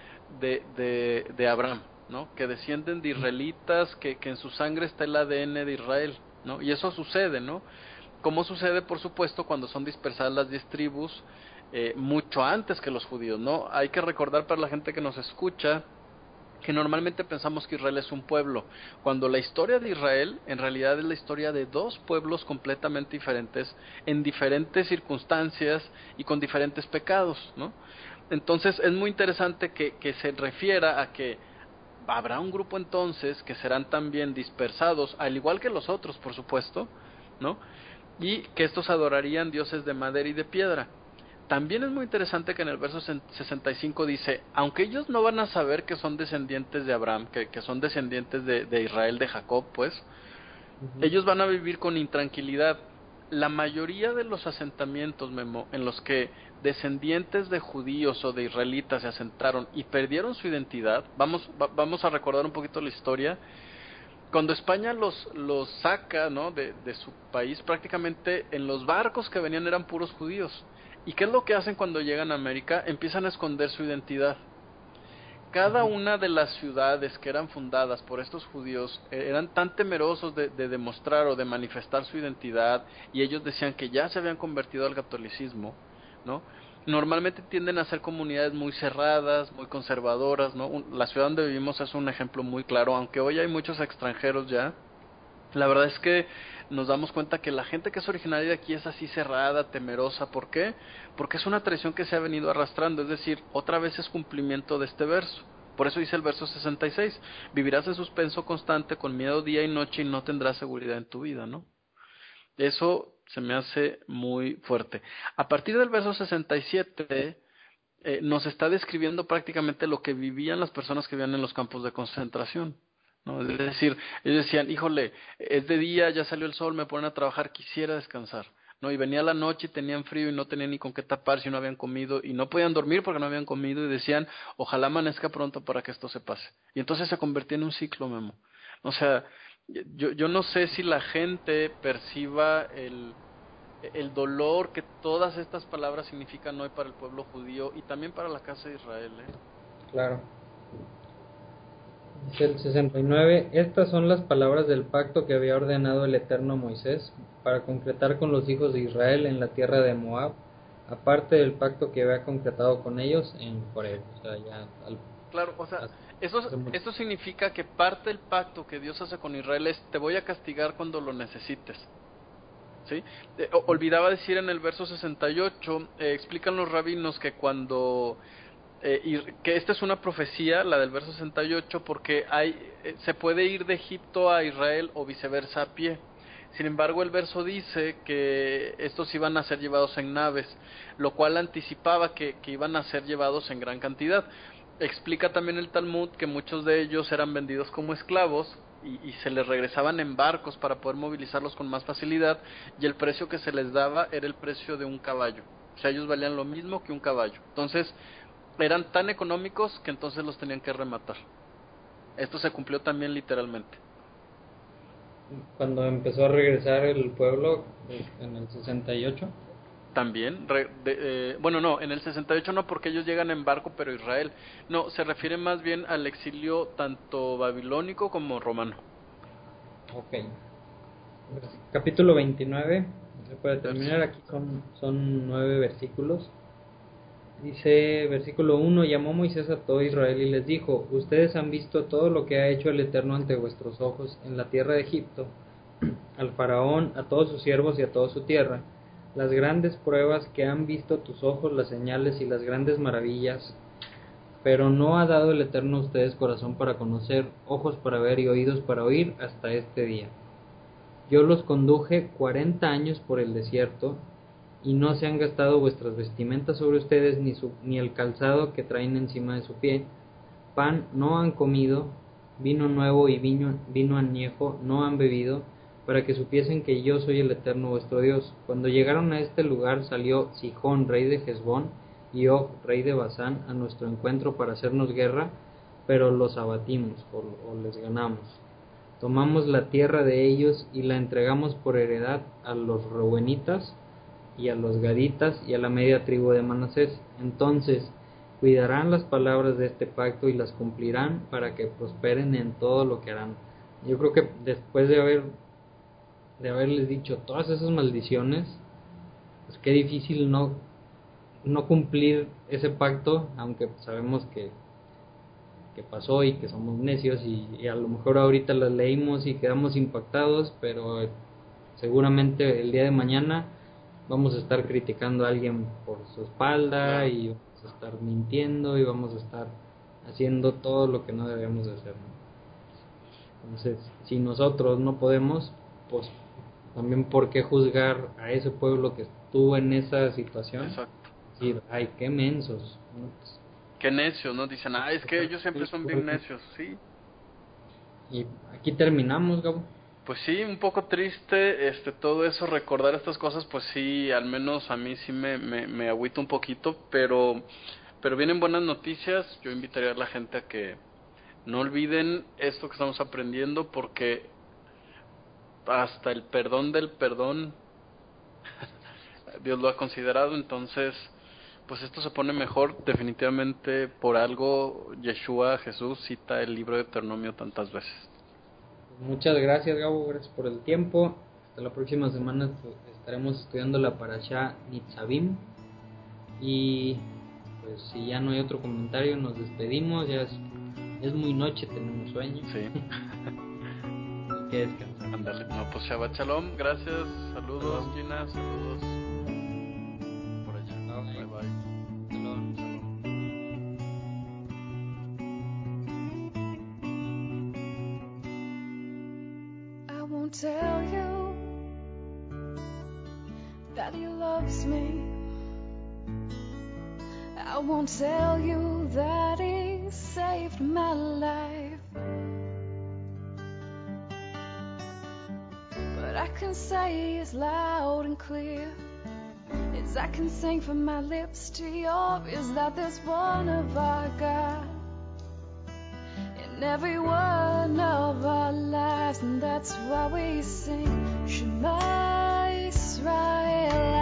de, de, de Abraham, ¿no? Que descienden de israelitas, que, que en su sangre está el ADN de Israel, ¿no? Y eso sucede, ¿no? Como sucede, por supuesto, cuando son dispersadas las diez tribus, eh, mucho antes que los judíos, ¿no? Hay que recordar para la gente que nos escucha que normalmente pensamos que Israel es un pueblo, cuando la historia de Israel en realidad es la historia de dos pueblos completamente diferentes, en diferentes circunstancias y con diferentes pecados, ¿no? Entonces es muy interesante que, que se refiera a que habrá un grupo entonces que serán también dispersados, al igual que los otros, por supuesto, ¿no? Y que estos adorarían dioses de madera y de piedra. También es muy interesante que en el verso 65 dice, aunque ellos no van a saber que son descendientes de Abraham, que, que son descendientes de, de, Israel, de Jacob, pues, uh -huh. ellos van a vivir con intranquilidad. La mayoría de los asentamientos, Memo, en los que descendientes de judíos o de israelitas se asentaron y perdieron su identidad, vamos, va, vamos a recordar un poquito la historia, cuando España los, los saca ¿no? de, de su país, prácticamente en los barcos que venían eran puros judíos. ¿Y qué es lo que hacen cuando llegan a América? Empiezan a esconder su identidad. Cada una de las ciudades que eran fundadas por estos judíos eh, eran tan temerosos de, de, demostrar o de manifestar su identidad y ellos decían que ya se habían convertido al catolicismo, ¿no? Normalmente tienden a ser comunidades muy cerradas, muy conservadoras, ¿no? La ciudad donde vivimos es un ejemplo muy claro, aunque hoy hay muchos extranjeros ya. La verdad es que nos damos cuenta que la gente que es originaria de aquí es así cerrada, temerosa. ¿Por qué? Porque es una tradición que se ha venido arrastrando, es decir, otra vez es cumplimiento de este verso. Por eso dice el verso 66, vivirás en suspenso constante, con miedo día y noche y no tendrás seguridad en tu vida, ¿no? Eso se me hace muy fuerte. A partir del verso 67 eh, nos está describiendo prácticamente lo que vivían las personas que vivían en los campos de concentración. ¿no? Es decir, ellos decían, híjole, es de día, ya salió el sol, me ponen a trabajar, quisiera descansar. ¿no? Y venía la noche y tenían frío y no tenían ni con qué tapar si no habían comido y no podían dormir porque no habían comido y decían, ojalá amanezca pronto para que esto se pase. Y entonces se convertía en un ciclo, Memo. O sea, yo, yo no sé si la gente perciba el, el dolor que todas estas palabras significan hoy para el pueblo judío y también para la casa de Israel. ¿eh? Claro. Dice el 69, estas son las palabras del pacto que había ordenado el Eterno Moisés para concretar con los hijos de Israel en la tierra de Moab, aparte del pacto que había concretado con ellos en Joreb. O sea, ya al, claro, o sea, eso, eso significa que parte del pacto que Dios hace con Israel es te voy a castigar cuando lo necesites. ¿Sí? Eh, olvidaba decir en el verso 68, eh, explican los rabinos que cuando eh, y que esta es una profecía, la del verso 68, porque hay, eh, se puede ir de Egipto a Israel o viceversa a pie. Sin embargo, el verso dice que estos iban a ser llevados en naves, lo cual anticipaba que, que iban a ser llevados en gran cantidad. Explica también el Talmud que muchos de ellos eran vendidos como esclavos y, se les regresaban en barcos para poder movilizarlos con más facilidad y el precio que se les daba era el precio de un caballo. O sea, ellos valían lo mismo que un caballo. Entonces, eran tan económicos que entonces los tenían que rematar. Esto se cumplió también literalmente. Cuando empezó a regresar el pueblo en el 68. También, re, de, eh, bueno, no, en el 68 no porque ellos llegan en barco, pero Israel. No, se refiere más bien al exilio tanto babilónico como romano. Ok. Capítulo 29, se puede terminar, aquí son, son nueve versículos. Dice versículo 1, llamó Moisés a todo Israel y les dijo, ustedes han visto todo lo que ha hecho el Eterno ante vuestros ojos en la tierra de Egipto, al faraón, a todos sus siervos y a toda su tierra, las grandes pruebas que han visto tus ojos, las señales y las grandes maravillas, pero no ha dado el Eterno a ustedes corazón para conocer, ojos para ver y oídos para oír hasta este día. Yo los conduje cuarenta años por el desierto, y no se han gastado vuestras vestimentas sobre ustedes ni, su, ni el calzado que traen encima de su pie. Pan no han comido, vino nuevo y vino, vino añejo no han bebido, para que supiesen que yo soy el eterno vuestro Dios. Cuando llegaron a este lugar salió Sijón, rey de Hezbón, y Og, rey de Basán, a nuestro encuentro para hacernos guerra, pero los abatimos o, o les ganamos. Tomamos la tierra de ellos y la entregamos por heredad a los Reubenitas y a los Gaditas y a la media tribu de Manasés. Entonces cuidarán las palabras de este pacto y las cumplirán para que prosperen en todo lo que harán. Yo creo que después de haber de haberles dicho todas esas maldiciones, pues qué difícil no no cumplir ese pacto, aunque sabemos que que pasó y que somos necios y, a lo mejor ahorita las leímos y quedamos impactados, pero seguramente el día de mañana vamos a estar criticando a alguien por su espalda y vamos a estar mintiendo y vamos a estar haciendo todo lo que no debemos de hacer. Entonces, si nosotros no podemos, pues también por qué juzgar a ese pueblo que estuvo en esa situación. Exacto. Decir, ay, qué mensos. Pues, Qué necios, ¿no? Dicen, ah, es que ellos siempre son bien necios, sí. Y aquí terminamos, Gabo. Pues sí, un poco triste este todo eso, recordar estas cosas, pues sí, al menos a mí sí me, me, me agüita un poquito, pero, pero vienen buenas noticias, yo invitaría a la gente a que no olviden esto que estamos aprendiendo porque hasta el perdón del perdón Dios lo ha considerado, entonces pues esto se pone mejor definitivamente por algo Yeshua Jesús cita el libro de Deuteronomio tantas veces. Muchas gracias Gabo, gracias por el tiempo. Hasta la próxima semana estaremos estudiando la parasha Nitzavim y pues si ya no hay otro comentario nos despedimos, ya es, es muy noche, tenemos sueño. Sí. y que descansar. Ándale, no, pues Shabbat Shalom, gracias, saludos Gina, saludos por allá. Bye. Bye bye. Shalom. I won't tell you that he loves me. I won't tell you that he saved my life. Can say as loud and clear. As I can sing from my lips to yours is that there's one of our God. In every one of our lives, and that's why we sing Shema Israel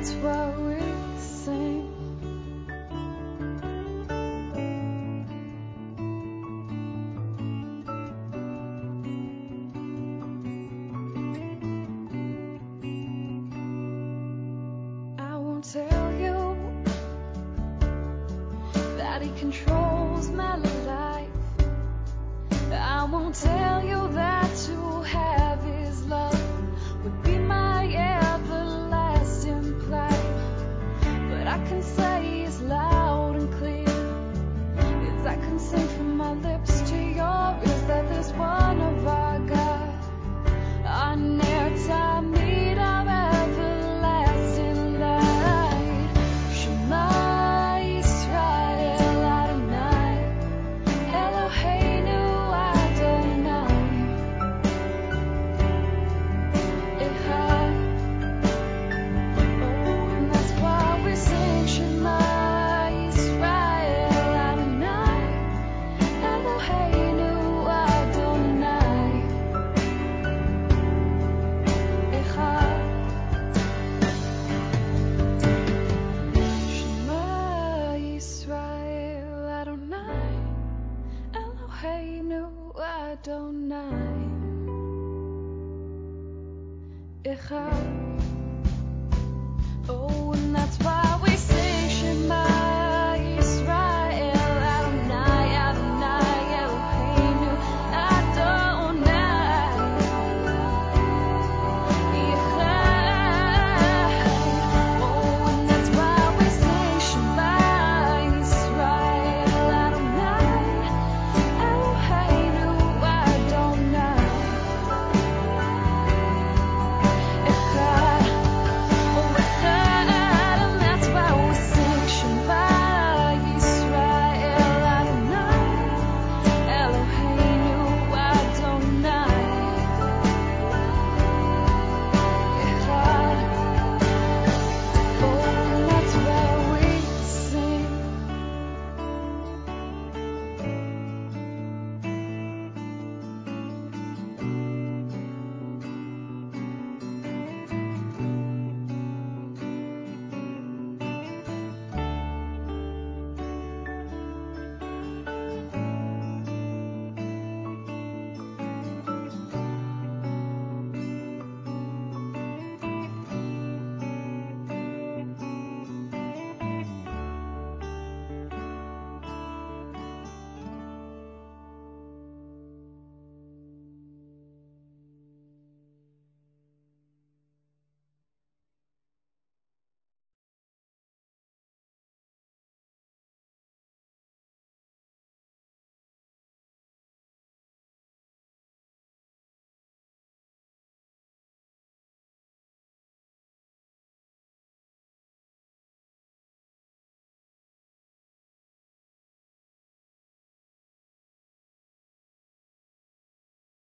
that's why we sing. I won't tell you that he controls my life. I won't tell you